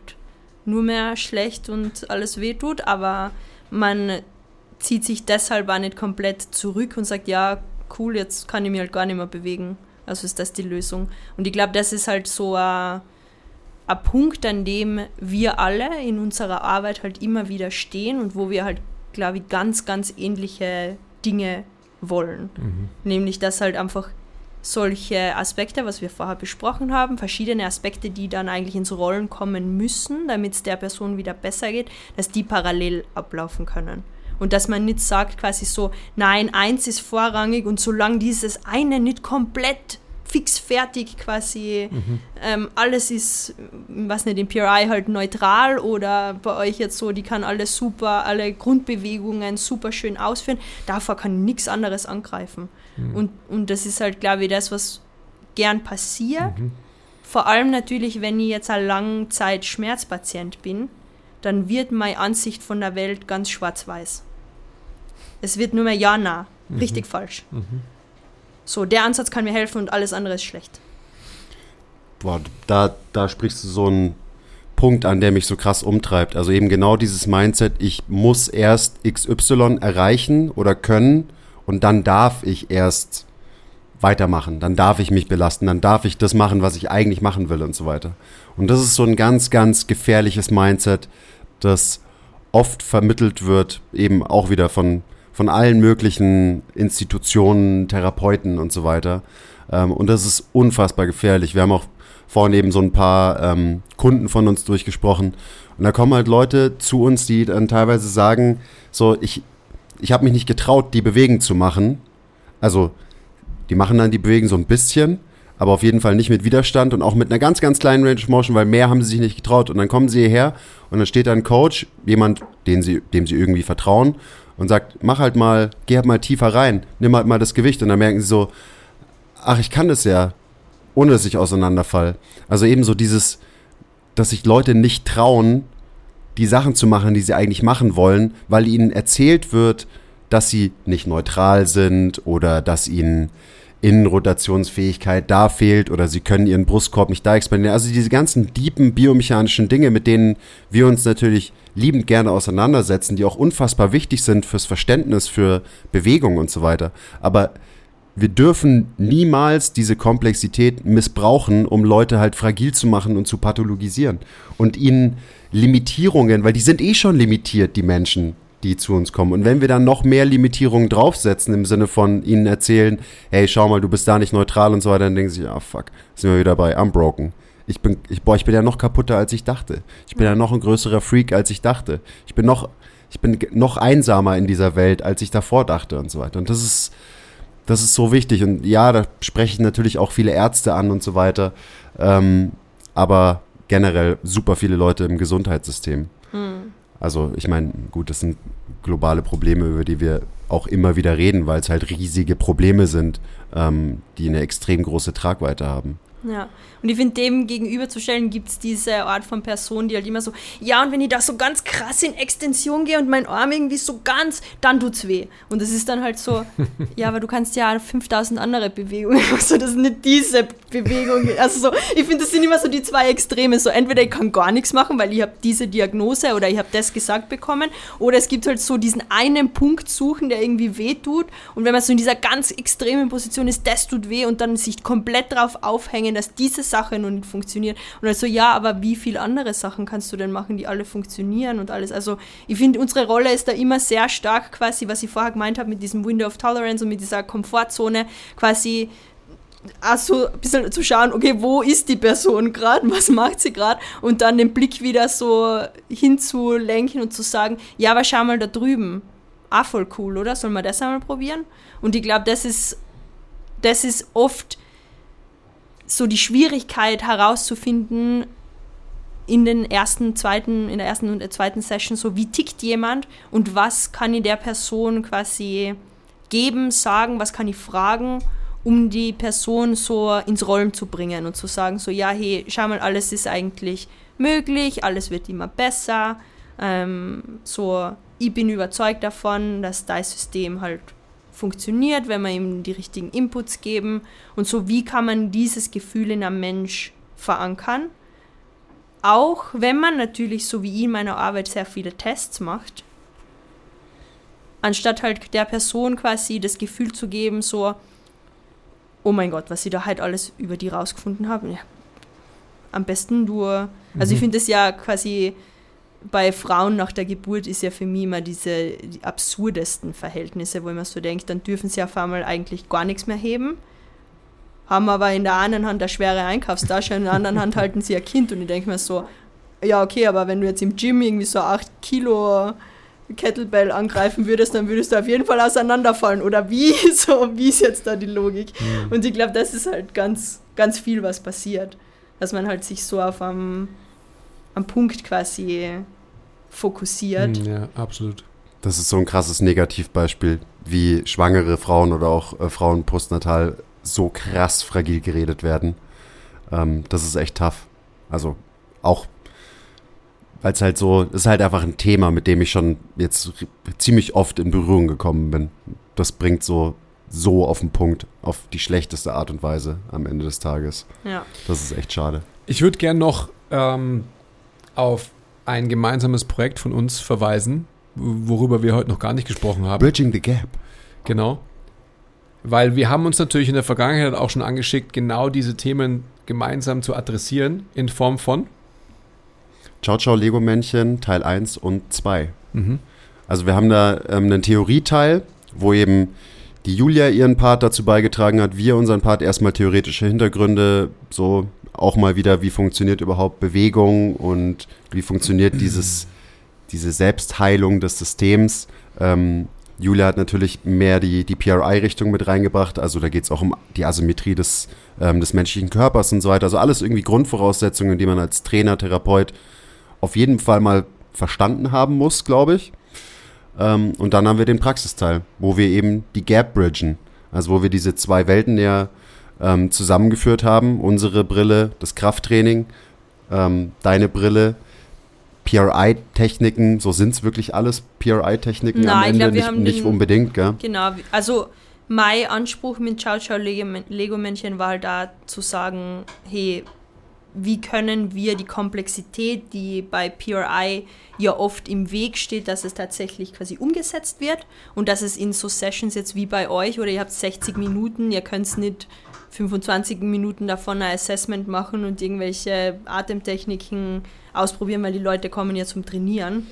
Speaker 2: nur mehr schlecht und alles wehtut, aber man zieht sich deshalb auch nicht komplett zurück und sagt, ja, cool, jetzt kann ich mich halt gar nicht mehr bewegen. Also ist das die Lösung. Und ich glaube, das ist halt so ein, ein Punkt, an dem wir alle in unserer Arbeit halt immer wieder stehen und wo wir halt, glaube ich, ganz, ganz ähnliche Dinge wollen. Mhm. Nämlich, dass halt einfach solche Aspekte, was wir vorher besprochen haben, verschiedene Aspekte, die dann eigentlich ins Rollen kommen müssen, damit es der Person wieder besser geht, dass die parallel ablaufen können. Und dass man nicht sagt quasi so, nein, eins ist vorrangig und solange dieses eine nicht komplett fix fertig quasi mhm. ähm, alles ist, was nicht, im PRI halt neutral oder bei euch jetzt so, die kann alles super, alle Grundbewegungen super schön ausführen, davor kann nichts anderes angreifen. Mhm. Und, und das ist halt, glaube ich, das, was gern passiert. Mhm. Vor allem natürlich, wenn ich jetzt ein Langzeit Schmerzpatient bin, dann wird meine Ansicht von der Welt ganz schwarz-weiß. Es wird nur mehr ja, na. Mhm. Richtig falsch. Mhm. So, der Ansatz kann mir helfen und alles andere ist schlecht.
Speaker 3: Boah, da, da sprichst du so einen Punkt an, der mich so krass umtreibt. Also eben genau dieses Mindset, ich muss erst XY erreichen oder können und dann darf ich erst weitermachen, dann darf ich mich belasten, dann darf ich das machen, was ich eigentlich machen will und so weiter. Und das ist so ein ganz, ganz gefährliches Mindset, das oft vermittelt wird, eben auch wieder von von allen möglichen Institutionen, Therapeuten und so weiter. Ähm, und das ist unfassbar gefährlich. Wir haben auch vorhin eben so ein paar ähm, Kunden von uns durchgesprochen. Und da kommen halt Leute zu uns, die dann teilweise sagen, so, ich, ich habe mich nicht getraut, die Bewegung zu machen. Also, die machen dann die Bewegung so ein bisschen, aber auf jeden Fall nicht mit Widerstand und auch mit einer ganz, ganz kleinen Range of Motion, weil mehr haben sie sich nicht getraut. Und dann kommen sie hierher und dann steht da ein Coach, jemand, den sie, dem sie irgendwie vertrauen und sagt, mach halt mal, geh halt mal tiefer rein, nimm halt mal das Gewicht und dann merken sie so, ach, ich kann das ja, ohne dass ich auseinanderfall. Also eben so dieses, dass sich Leute nicht trauen, die Sachen zu machen, die sie eigentlich machen wollen, weil ihnen erzählt wird, dass sie nicht neutral sind oder dass ihnen Innenrotationsfähigkeit da fehlt oder sie können ihren Brustkorb nicht da expandieren. Also diese ganzen diepen biomechanischen Dinge, mit denen wir uns natürlich liebend gerne auseinandersetzen, die auch unfassbar wichtig sind fürs Verständnis, für Bewegung und so weiter. Aber wir dürfen niemals diese Komplexität missbrauchen, um Leute halt fragil zu machen und zu pathologisieren und ihnen Limitierungen, weil die sind eh schon limitiert, die Menschen, die zu uns kommen. Und wenn wir dann noch mehr Limitierungen draufsetzen, im Sinne von ihnen erzählen, hey, schau mal, du bist da nicht neutral und so weiter, dann denken sie, ah, oh, fuck, sind wir wieder bei Unbroken. Ich bin, ich, boah, ich bin ja noch kaputter, als ich dachte. Ich bin ja noch ein größerer Freak, als ich dachte. Ich bin noch, ich bin noch einsamer in dieser Welt, als ich davor dachte und so weiter. Und das ist, das ist so wichtig. Und ja, da sprechen natürlich auch viele Ärzte an und so weiter. Ähm, aber generell super viele Leute im Gesundheitssystem. Mhm. Also ich meine, gut, das sind globale Probleme, über die wir auch immer wieder reden, weil es halt riesige Probleme sind, ähm, die eine extrem große Tragweite haben.
Speaker 2: Ja, und ich finde, dem gegenüberzustellen gibt es diese Art von Person, die halt immer so, ja, und wenn ich da so ganz krass in Extension gehe und mein Arm irgendwie so ganz, dann tut's weh. Und das ist dann halt so, ja, aber du kannst ja 5000 andere Bewegungen, also das ist nicht diese Bewegung. Also so, ich finde, das sind immer so die zwei Extreme. So, entweder ich kann gar nichts machen, weil ich habe diese Diagnose oder ich habe das gesagt bekommen, oder es gibt halt so diesen einen Punkt suchen, der irgendwie weh tut. Und wenn man so in dieser ganz extremen Position ist, das tut weh und dann sich komplett drauf aufhängen, dass dieses Sache noch nicht funktioniert. Und also ja, aber wie viele andere Sachen kannst du denn machen, die alle funktionieren und alles? Also ich finde, unsere Rolle ist da immer sehr stark quasi, was ich vorher gemeint habe mit diesem Window of Tolerance und mit dieser Komfortzone quasi also ein bisschen zu schauen, okay, wo ist die Person gerade, was macht sie gerade und dann den Blick wieder so hinzulenken und zu sagen, ja, aber schau mal da drüben, ah, voll cool, oder? Sollen wir das einmal probieren? Und ich glaube, das ist, das ist oft so die Schwierigkeit herauszufinden in den ersten, zweiten, in der ersten und der zweiten Session, so wie tickt jemand und was kann ich der Person quasi geben, sagen, was kann ich fragen, um die Person so ins Rollen zu bringen und zu sagen, so ja, hey, schau mal, alles ist eigentlich möglich, alles wird immer besser, ähm, so ich bin überzeugt davon, dass dein System halt funktioniert, wenn wir ihm die richtigen Inputs geben und so, wie kann man dieses Gefühl in einem Mensch verankern. Auch wenn man natürlich, so wie ich in meiner Arbeit, sehr viele Tests macht, anstatt halt der Person quasi das Gefühl zu geben, so, oh mein Gott, was ich da halt alles über die rausgefunden habe. Ja, am besten du. Also mhm. ich finde es ja quasi bei Frauen nach der Geburt ist ja für mich immer diese die absurdesten Verhältnisse, wo man so denkt, dann dürfen sie auf einmal eigentlich gar nichts mehr heben, haben aber in der einen Hand eine schwere Einkaufstasche, in der anderen Hand halten sie ein Kind und ich denke mir so, ja okay, aber wenn du jetzt im Gym irgendwie so 8 Kilo Kettlebell angreifen würdest, dann würdest du auf jeden Fall auseinanderfallen. Oder wie? So, wie ist jetzt da die Logik? Mhm. Und ich glaube, das ist halt ganz, ganz viel, was passiert. Dass man halt sich so auf einem am Punkt quasi fokussiert.
Speaker 1: Hm, ja, absolut.
Speaker 3: Das ist so ein krasses Negativbeispiel, wie schwangere Frauen oder auch äh, Frauen postnatal so krass fragil geredet werden. Ähm, das ist echt tough. Also auch, weil es halt so, es ist halt einfach ein Thema, mit dem ich schon jetzt ziemlich oft in Berührung gekommen bin. Das bringt so so auf den Punkt, auf die schlechteste Art und Weise am Ende des Tages.
Speaker 2: Ja.
Speaker 3: Das ist echt schade.
Speaker 1: Ich würde gerne noch ähm, auf ein gemeinsames Projekt von uns verweisen, worüber wir heute noch gar nicht gesprochen haben.
Speaker 3: Bridging the Gap.
Speaker 1: Genau. Weil wir haben uns natürlich in der Vergangenheit auch schon angeschickt, genau diese Themen gemeinsam zu adressieren in Form von
Speaker 3: Ciao Ciao Lego Männchen Teil 1 und 2. Mhm. Also wir haben da ähm, einen Theorieteil, wo eben die Julia ihren Part dazu beigetragen hat, wir unseren Part erstmal theoretische Hintergründe, so auch mal wieder, wie funktioniert überhaupt Bewegung und wie funktioniert dieses, diese Selbstheilung des Systems. Ähm, Julia hat natürlich mehr die, die PRI-Richtung mit reingebracht. Also da geht es auch um die Asymmetrie des, ähm, des menschlichen Körpers und so weiter. Also alles irgendwie Grundvoraussetzungen, die man als Trainer, Therapeut auf jeden Fall mal verstanden haben muss, glaube ich. Ähm, und dann haben wir den Praxisteil, wo wir eben die Gap bridgen. Also wo wir diese zwei Welten näher ähm, zusammengeführt haben. Unsere Brille, das Krafttraining, ähm, deine Brille, PRI-Techniken, so sind es wirklich alles PRI-Techniken am Ende,
Speaker 2: glaub,
Speaker 3: nicht, nicht
Speaker 2: den-
Speaker 3: unbedingt, gell?
Speaker 2: Genau, also mein Anspruch mit Ciao Ciao Lego- Lego-Männchen war halt da zu sagen, hey, wie können wir die Komplexität, die bei PRI ja oft im Weg steht, dass es tatsächlich quasi umgesetzt wird und dass es in so Sessions jetzt wie bei euch oder ihr habt 60 Minuten, ihr könnt nicht 25 Minuten davon ein Assessment machen und irgendwelche Atemtechniken ausprobieren, weil die Leute kommen ja zum Trainieren.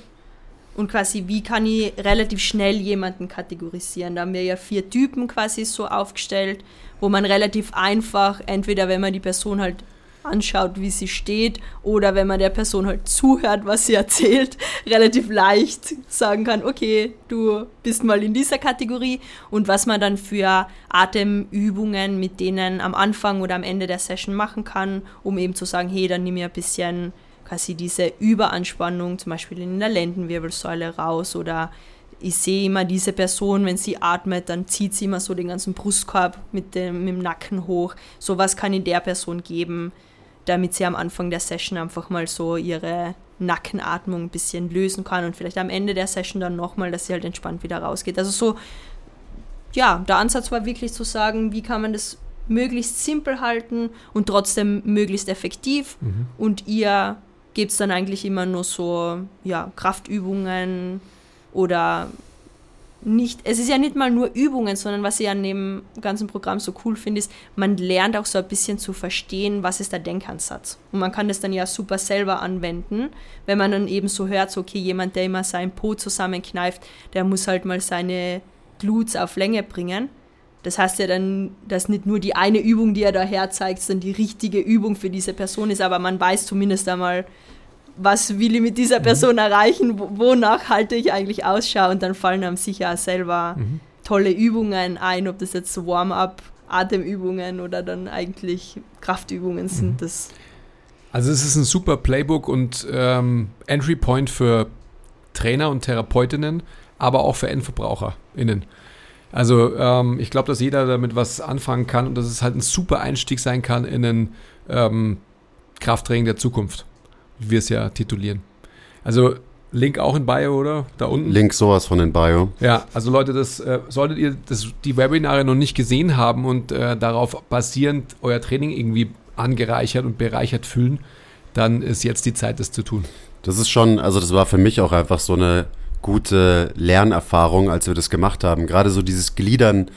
Speaker 2: Und quasi, wie kann ich relativ schnell jemanden kategorisieren? Da haben wir ja vier Typen quasi so aufgestellt, wo man relativ einfach, entweder wenn man die Person halt anschaut, wie sie steht, oder wenn man der Person halt zuhört, was sie erzählt, relativ leicht sagen kann, okay, du bist mal in dieser Kategorie und was man dann für Atemübungen mit denen am Anfang oder am Ende der Session machen kann, um eben zu sagen, hey, dann nimm ich ein bisschen quasi diese Überanspannung, zum Beispiel in der Lendenwirbelsäule raus oder ich sehe immer diese Person, wenn sie atmet, dann zieht sie immer so den ganzen Brustkorb mit dem, mit dem Nacken hoch. Sowas kann ich der Person geben, damit sie am Anfang der Session einfach mal so ihre Nackenatmung ein bisschen lösen kann und vielleicht am Ende der Session dann nochmal, dass sie halt entspannt wieder rausgeht. Also so, ja, der Ansatz war wirklich zu sagen, wie kann man das möglichst simpel halten und trotzdem möglichst effektiv und ihr gebt es dann eigentlich immer nur so, ja, Kraftübungen oder nicht, es ist ja nicht mal nur Übungen, sondern was ich an dem ganzen Programm so cool finde, ist, man lernt auch so ein bisschen zu verstehen, was ist der Denkansatz. Und man kann das dann ja super selber anwenden, wenn man dann eben so hört, so, okay, jemand, der immer seinen Po zusammenkneift, der muss halt mal seine Glutes auf Länge bringen. Das heißt ja dann, dass nicht nur die eine Übung, die er da herzeigt, dann die richtige Übung für diese Person ist, aber man weiß zumindest einmal, was will ich mit dieser Person erreichen, wo- wonach halte ich eigentlich Ausschau? Und dann fallen einem sicher auch selber tolle Übungen ein, ob das jetzt so Warm-up, Atemübungen oder dann eigentlich Kraftübungen sind. Das
Speaker 1: Also es ist ein super Playbook und ähm, Entry Point für Trainer und Therapeutinnen, aber auch für EndverbraucherInnen. Also ähm, ich glaube, dass jeder damit was anfangen kann und dass es halt ein super Einstieg sein kann in ein ähm, Krafttraining der Zukunft, wie wir es ja titulieren. Also Link auch in Bio, oder? Da unten.
Speaker 3: Link sowas von den Bio.
Speaker 1: Ja, also Leute, das äh, solltet ihr das, die Webinare noch nicht gesehen haben und äh, darauf basierend euer Training irgendwie angereichert und bereichert fühlen, dann ist jetzt die Zeit, das zu tun.
Speaker 3: Das ist schon, also das war für mich auch einfach so eine gute Lernerfahrung, als wir das gemacht haben. Gerade so dieses Gliedern,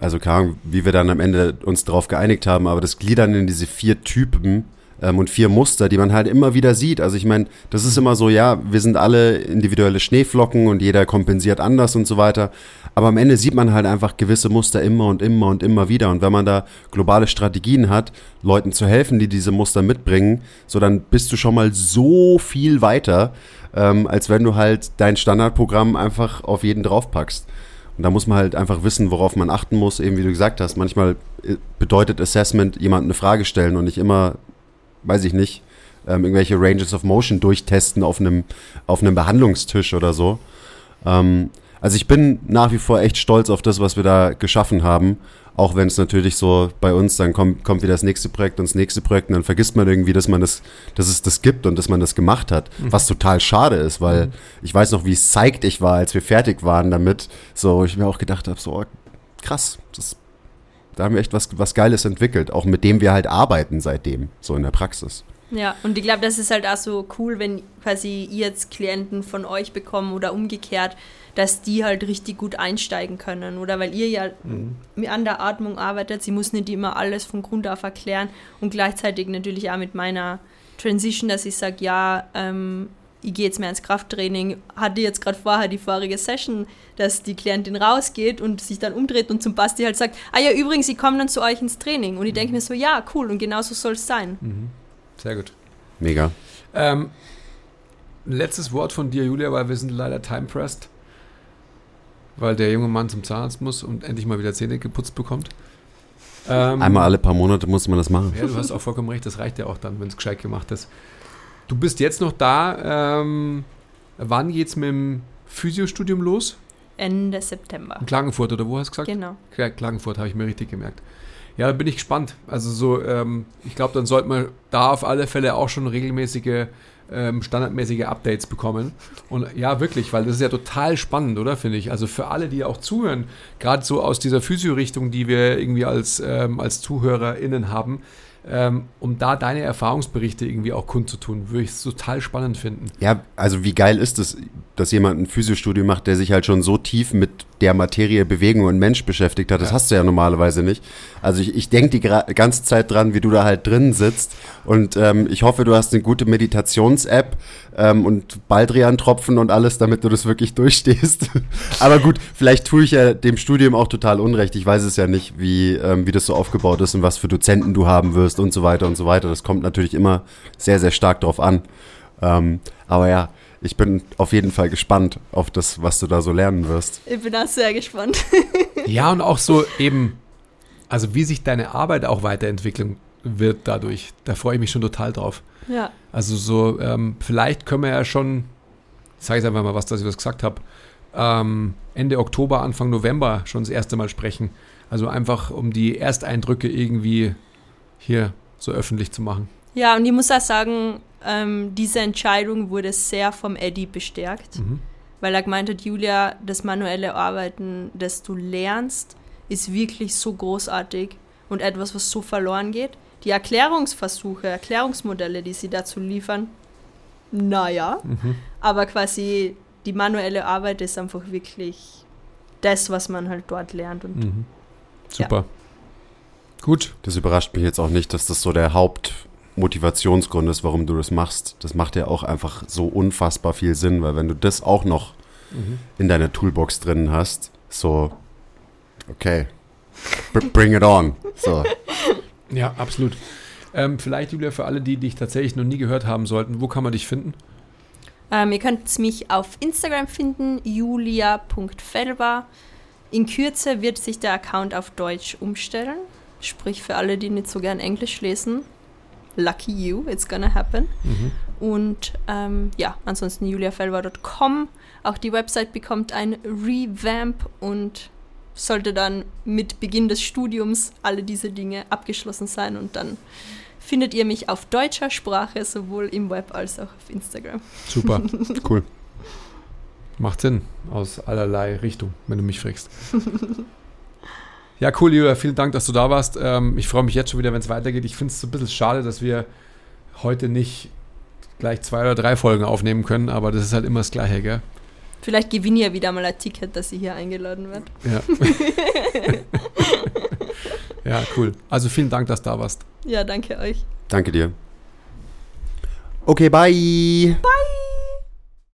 Speaker 3: also keine Ahnung, wie wir dann am Ende uns darauf geeinigt haben, aber das Gliedern in diese vier Typen ähm, und vier Muster, die man halt immer wieder sieht. Also ich meine, das ist immer so, ja, wir sind alle individuelle Schneeflocken und jeder kompensiert anders und so weiter. Aber am Ende sieht man halt einfach gewisse Muster immer und immer und immer wieder. Und wenn man da globale Strategien hat, Leuten zu helfen, die diese Muster mitbringen, so dann bist du schon mal so viel weiter, ähm, als wenn du halt dein Standardprogramm einfach auf jeden draufpackst. Und da muss man halt einfach wissen, worauf man achten muss, eben wie du gesagt hast. Manchmal äh, bedeutet Assessment jemand eine Frage stellen und nicht immer, weiß ich nicht, ähm, irgendwelche Ranges of Motion durchtesten auf einem, auf einem Behandlungstisch oder so. Ähm, also ich bin nach wie vor echt stolz auf das, was wir da geschaffen haben. Auch wenn es natürlich so bei uns, dann kommt, kommt wieder das nächste Projekt und das nächste Projekt und dann vergisst man irgendwie, dass man das, dass es das gibt und dass man das gemacht hat. Was total schade ist, weil ich weiß noch, wie psyched ich war, als wir fertig waren damit. So, ich mir auch gedacht habe, so oh, krass, das, da haben wir echt was, was Geiles entwickelt, auch mit dem wir halt arbeiten seitdem, so in der Praxis.
Speaker 2: Ja, und ich glaube, das ist halt auch so cool, wenn quasi ihr jetzt Klienten von euch bekommen oder umgekehrt, dass die halt richtig gut einsteigen können, oder? Weil ihr ja an der Atmung arbeitet, sie muss nicht immer alles von Grund auf erklären und gleichzeitig natürlich auch mit meiner Transition, dass ich sage, ja, ähm, ich gehe jetzt mehr ins Krafttraining, hatte jetzt gerade vorher die vorige Session, dass die Klientin rausgeht und sich dann umdreht und zum Basti halt sagt, ah ja, übrigens, ich komme dann zu euch ins Training. Und ich denke mir so, ja, cool, und genauso soll es sein.
Speaker 1: Sehr gut.
Speaker 3: Mega.
Speaker 1: Ähm, letztes Wort von dir, Julia, weil wir sind leider time-pressed. Weil der junge Mann zum Zahnarzt muss und endlich mal wieder Zähne geputzt bekommt. Ähm,
Speaker 3: Einmal alle paar Monate muss man das machen.
Speaker 1: Ja, du hast auch vollkommen recht, das reicht ja auch dann, wenn es gescheit gemacht ist. Du bist jetzt noch da. Ähm, wann geht's mit dem Physiostudium los?
Speaker 2: Ende September.
Speaker 1: In Klagenfurt, oder wo hast du gesagt?
Speaker 2: Genau.
Speaker 1: Klagenfurt habe ich mir richtig gemerkt. Ja, da bin ich gespannt. Also so, ähm, ich glaube, dann sollte man da auf alle Fälle auch schon regelmäßige ähm, standardmäßige Updates bekommen. Und ja, wirklich, weil das ist ja total spannend, oder finde ich? Also für alle, die auch zuhören, gerade so aus dieser Physio-Richtung, die wir irgendwie als, ähm, als ZuhörerInnen haben, ähm, um da deine Erfahrungsberichte irgendwie auch kundzutun, würde ich es total spannend finden.
Speaker 3: Ja, also wie geil ist es, dass jemand ein Physiostudium macht, der sich halt schon so tief mit der Materie Bewegung und Mensch beschäftigt hat. Das
Speaker 1: Ja.
Speaker 3: hast du ja normalerweise nicht. Also ich, ich denke die ganze Zeit dran, wie du da halt drin sitzt. Und ähm, ich hoffe, du hast eine gute Meditations-App ähm, und Baldrian-Tropfen und alles, damit du das wirklich durchstehst. Aber gut, vielleicht tue ich ja dem Studium auch total unrecht. Ich weiß es ja nicht, wie, ähm, wie das so aufgebaut ist und was für Dozenten du haben wirst und so weiter und so weiter. Das kommt natürlich immer sehr, sehr stark drauf an. Ähm, aber ja, ich bin auf jeden Fall gespannt auf das, was du da so lernen wirst.
Speaker 2: Ich bin auch sehr gespannt.
Speaker 1: Ja, und auch so eben, also wie sich deine Arbeit auch weiterentwickeln wird dadurch. Da freue ich mich schon total drauf.
Speaker 2: ja.
Speaker 1: Also so, ähm, vielleicht können wir ja schon, ich sage jetzt einfach mal was, dass ich das gesagt habe, ähm, Ende Oktober, Anfang November schon das erste Mal sprechen. Also einfach, um die Ersteindrücke irgendwie hier so öffentlich zu machen.
Speaker 2: Ja, und ich muss auch sagen, ähm, diese Entscheidung wurde sehr vom Eddie bestärkt,
Speaker 1: Mhm.
Speaker 2: weil er gemeint hat, Julia, das manuelle Arbeiten, das du lernst, ist wirklich so großartig und etwas, was so verloren geht. Die Erklärungsversuche, Erklärungsmodelle, die sie dazu liefern, naja,
Speaker 1: Mhm.
Speaker 2: aber quasi die manuelle Arbeit ist einfach wirklich das, was man halt dort lernt. Und
Speaker 1: Mhm. Super. Gut.
Speaker 3: Das überrascht mich jetzt auch nicht, dass das so der Hauptmotivationsgrund ist, warum du das machst. Das macht ja auch einfach so unfassbar viel Sinn, weil wenn du das auch noch in deiner Toolbox drin hast, so, okay, br- bring it on. So.
Speaker 1: Ja, absolut. Ähm, vielleicht, Julia, für alle, die dich tatsächlich noch nie gehört haben sollten, wo kann man dich finden?
Speaker 2: Ähm, ihr könnt mich auf Instagram finden, julia.felber. In Kürze wird sich der Account auf Deutsch umstellen. Sprich, für alle, die nicht so gern Englisch lesen, lucky you, it's gonna happen. Und ähm, ja, ansonsten juliafelber.com. Auch die Website bekommt ein Revamp und sollte dann mit Beginn des Studiums alle diese Dinge abgeschlossen sein. Und dann findet ihr mich auf deutscher Sprache, sowohl im Web als auch auf Instagram.
Speaker 1: Super.
Speaker 3: Cool.
Speaker 1: Macht Sinn aus allerlei Richtung, wenn du mich fragst. Ja, cool, Julia. Vielen Dank, dass du da warst. Ähm, ich freue mich jetzt schon wieder, wenn es weitergeht. Ich finde es so ein bisschen schade, dass wir heute nicht gleich zwei oder drei Folgen aufnehmen können, aber das ist halt immer das Gleiche, gell?
Speaker 2: Vielleicht gewinne ich ja wieder mal ein Ticket, dass ich hier eingeladen werde.
Speaker 1: Ja. ja, cool. Also vielen Dank, dass du da warst.
Speaker 2: Ja, danke euch.
Speaker 3: Danke dir. Okay, bye. Bye.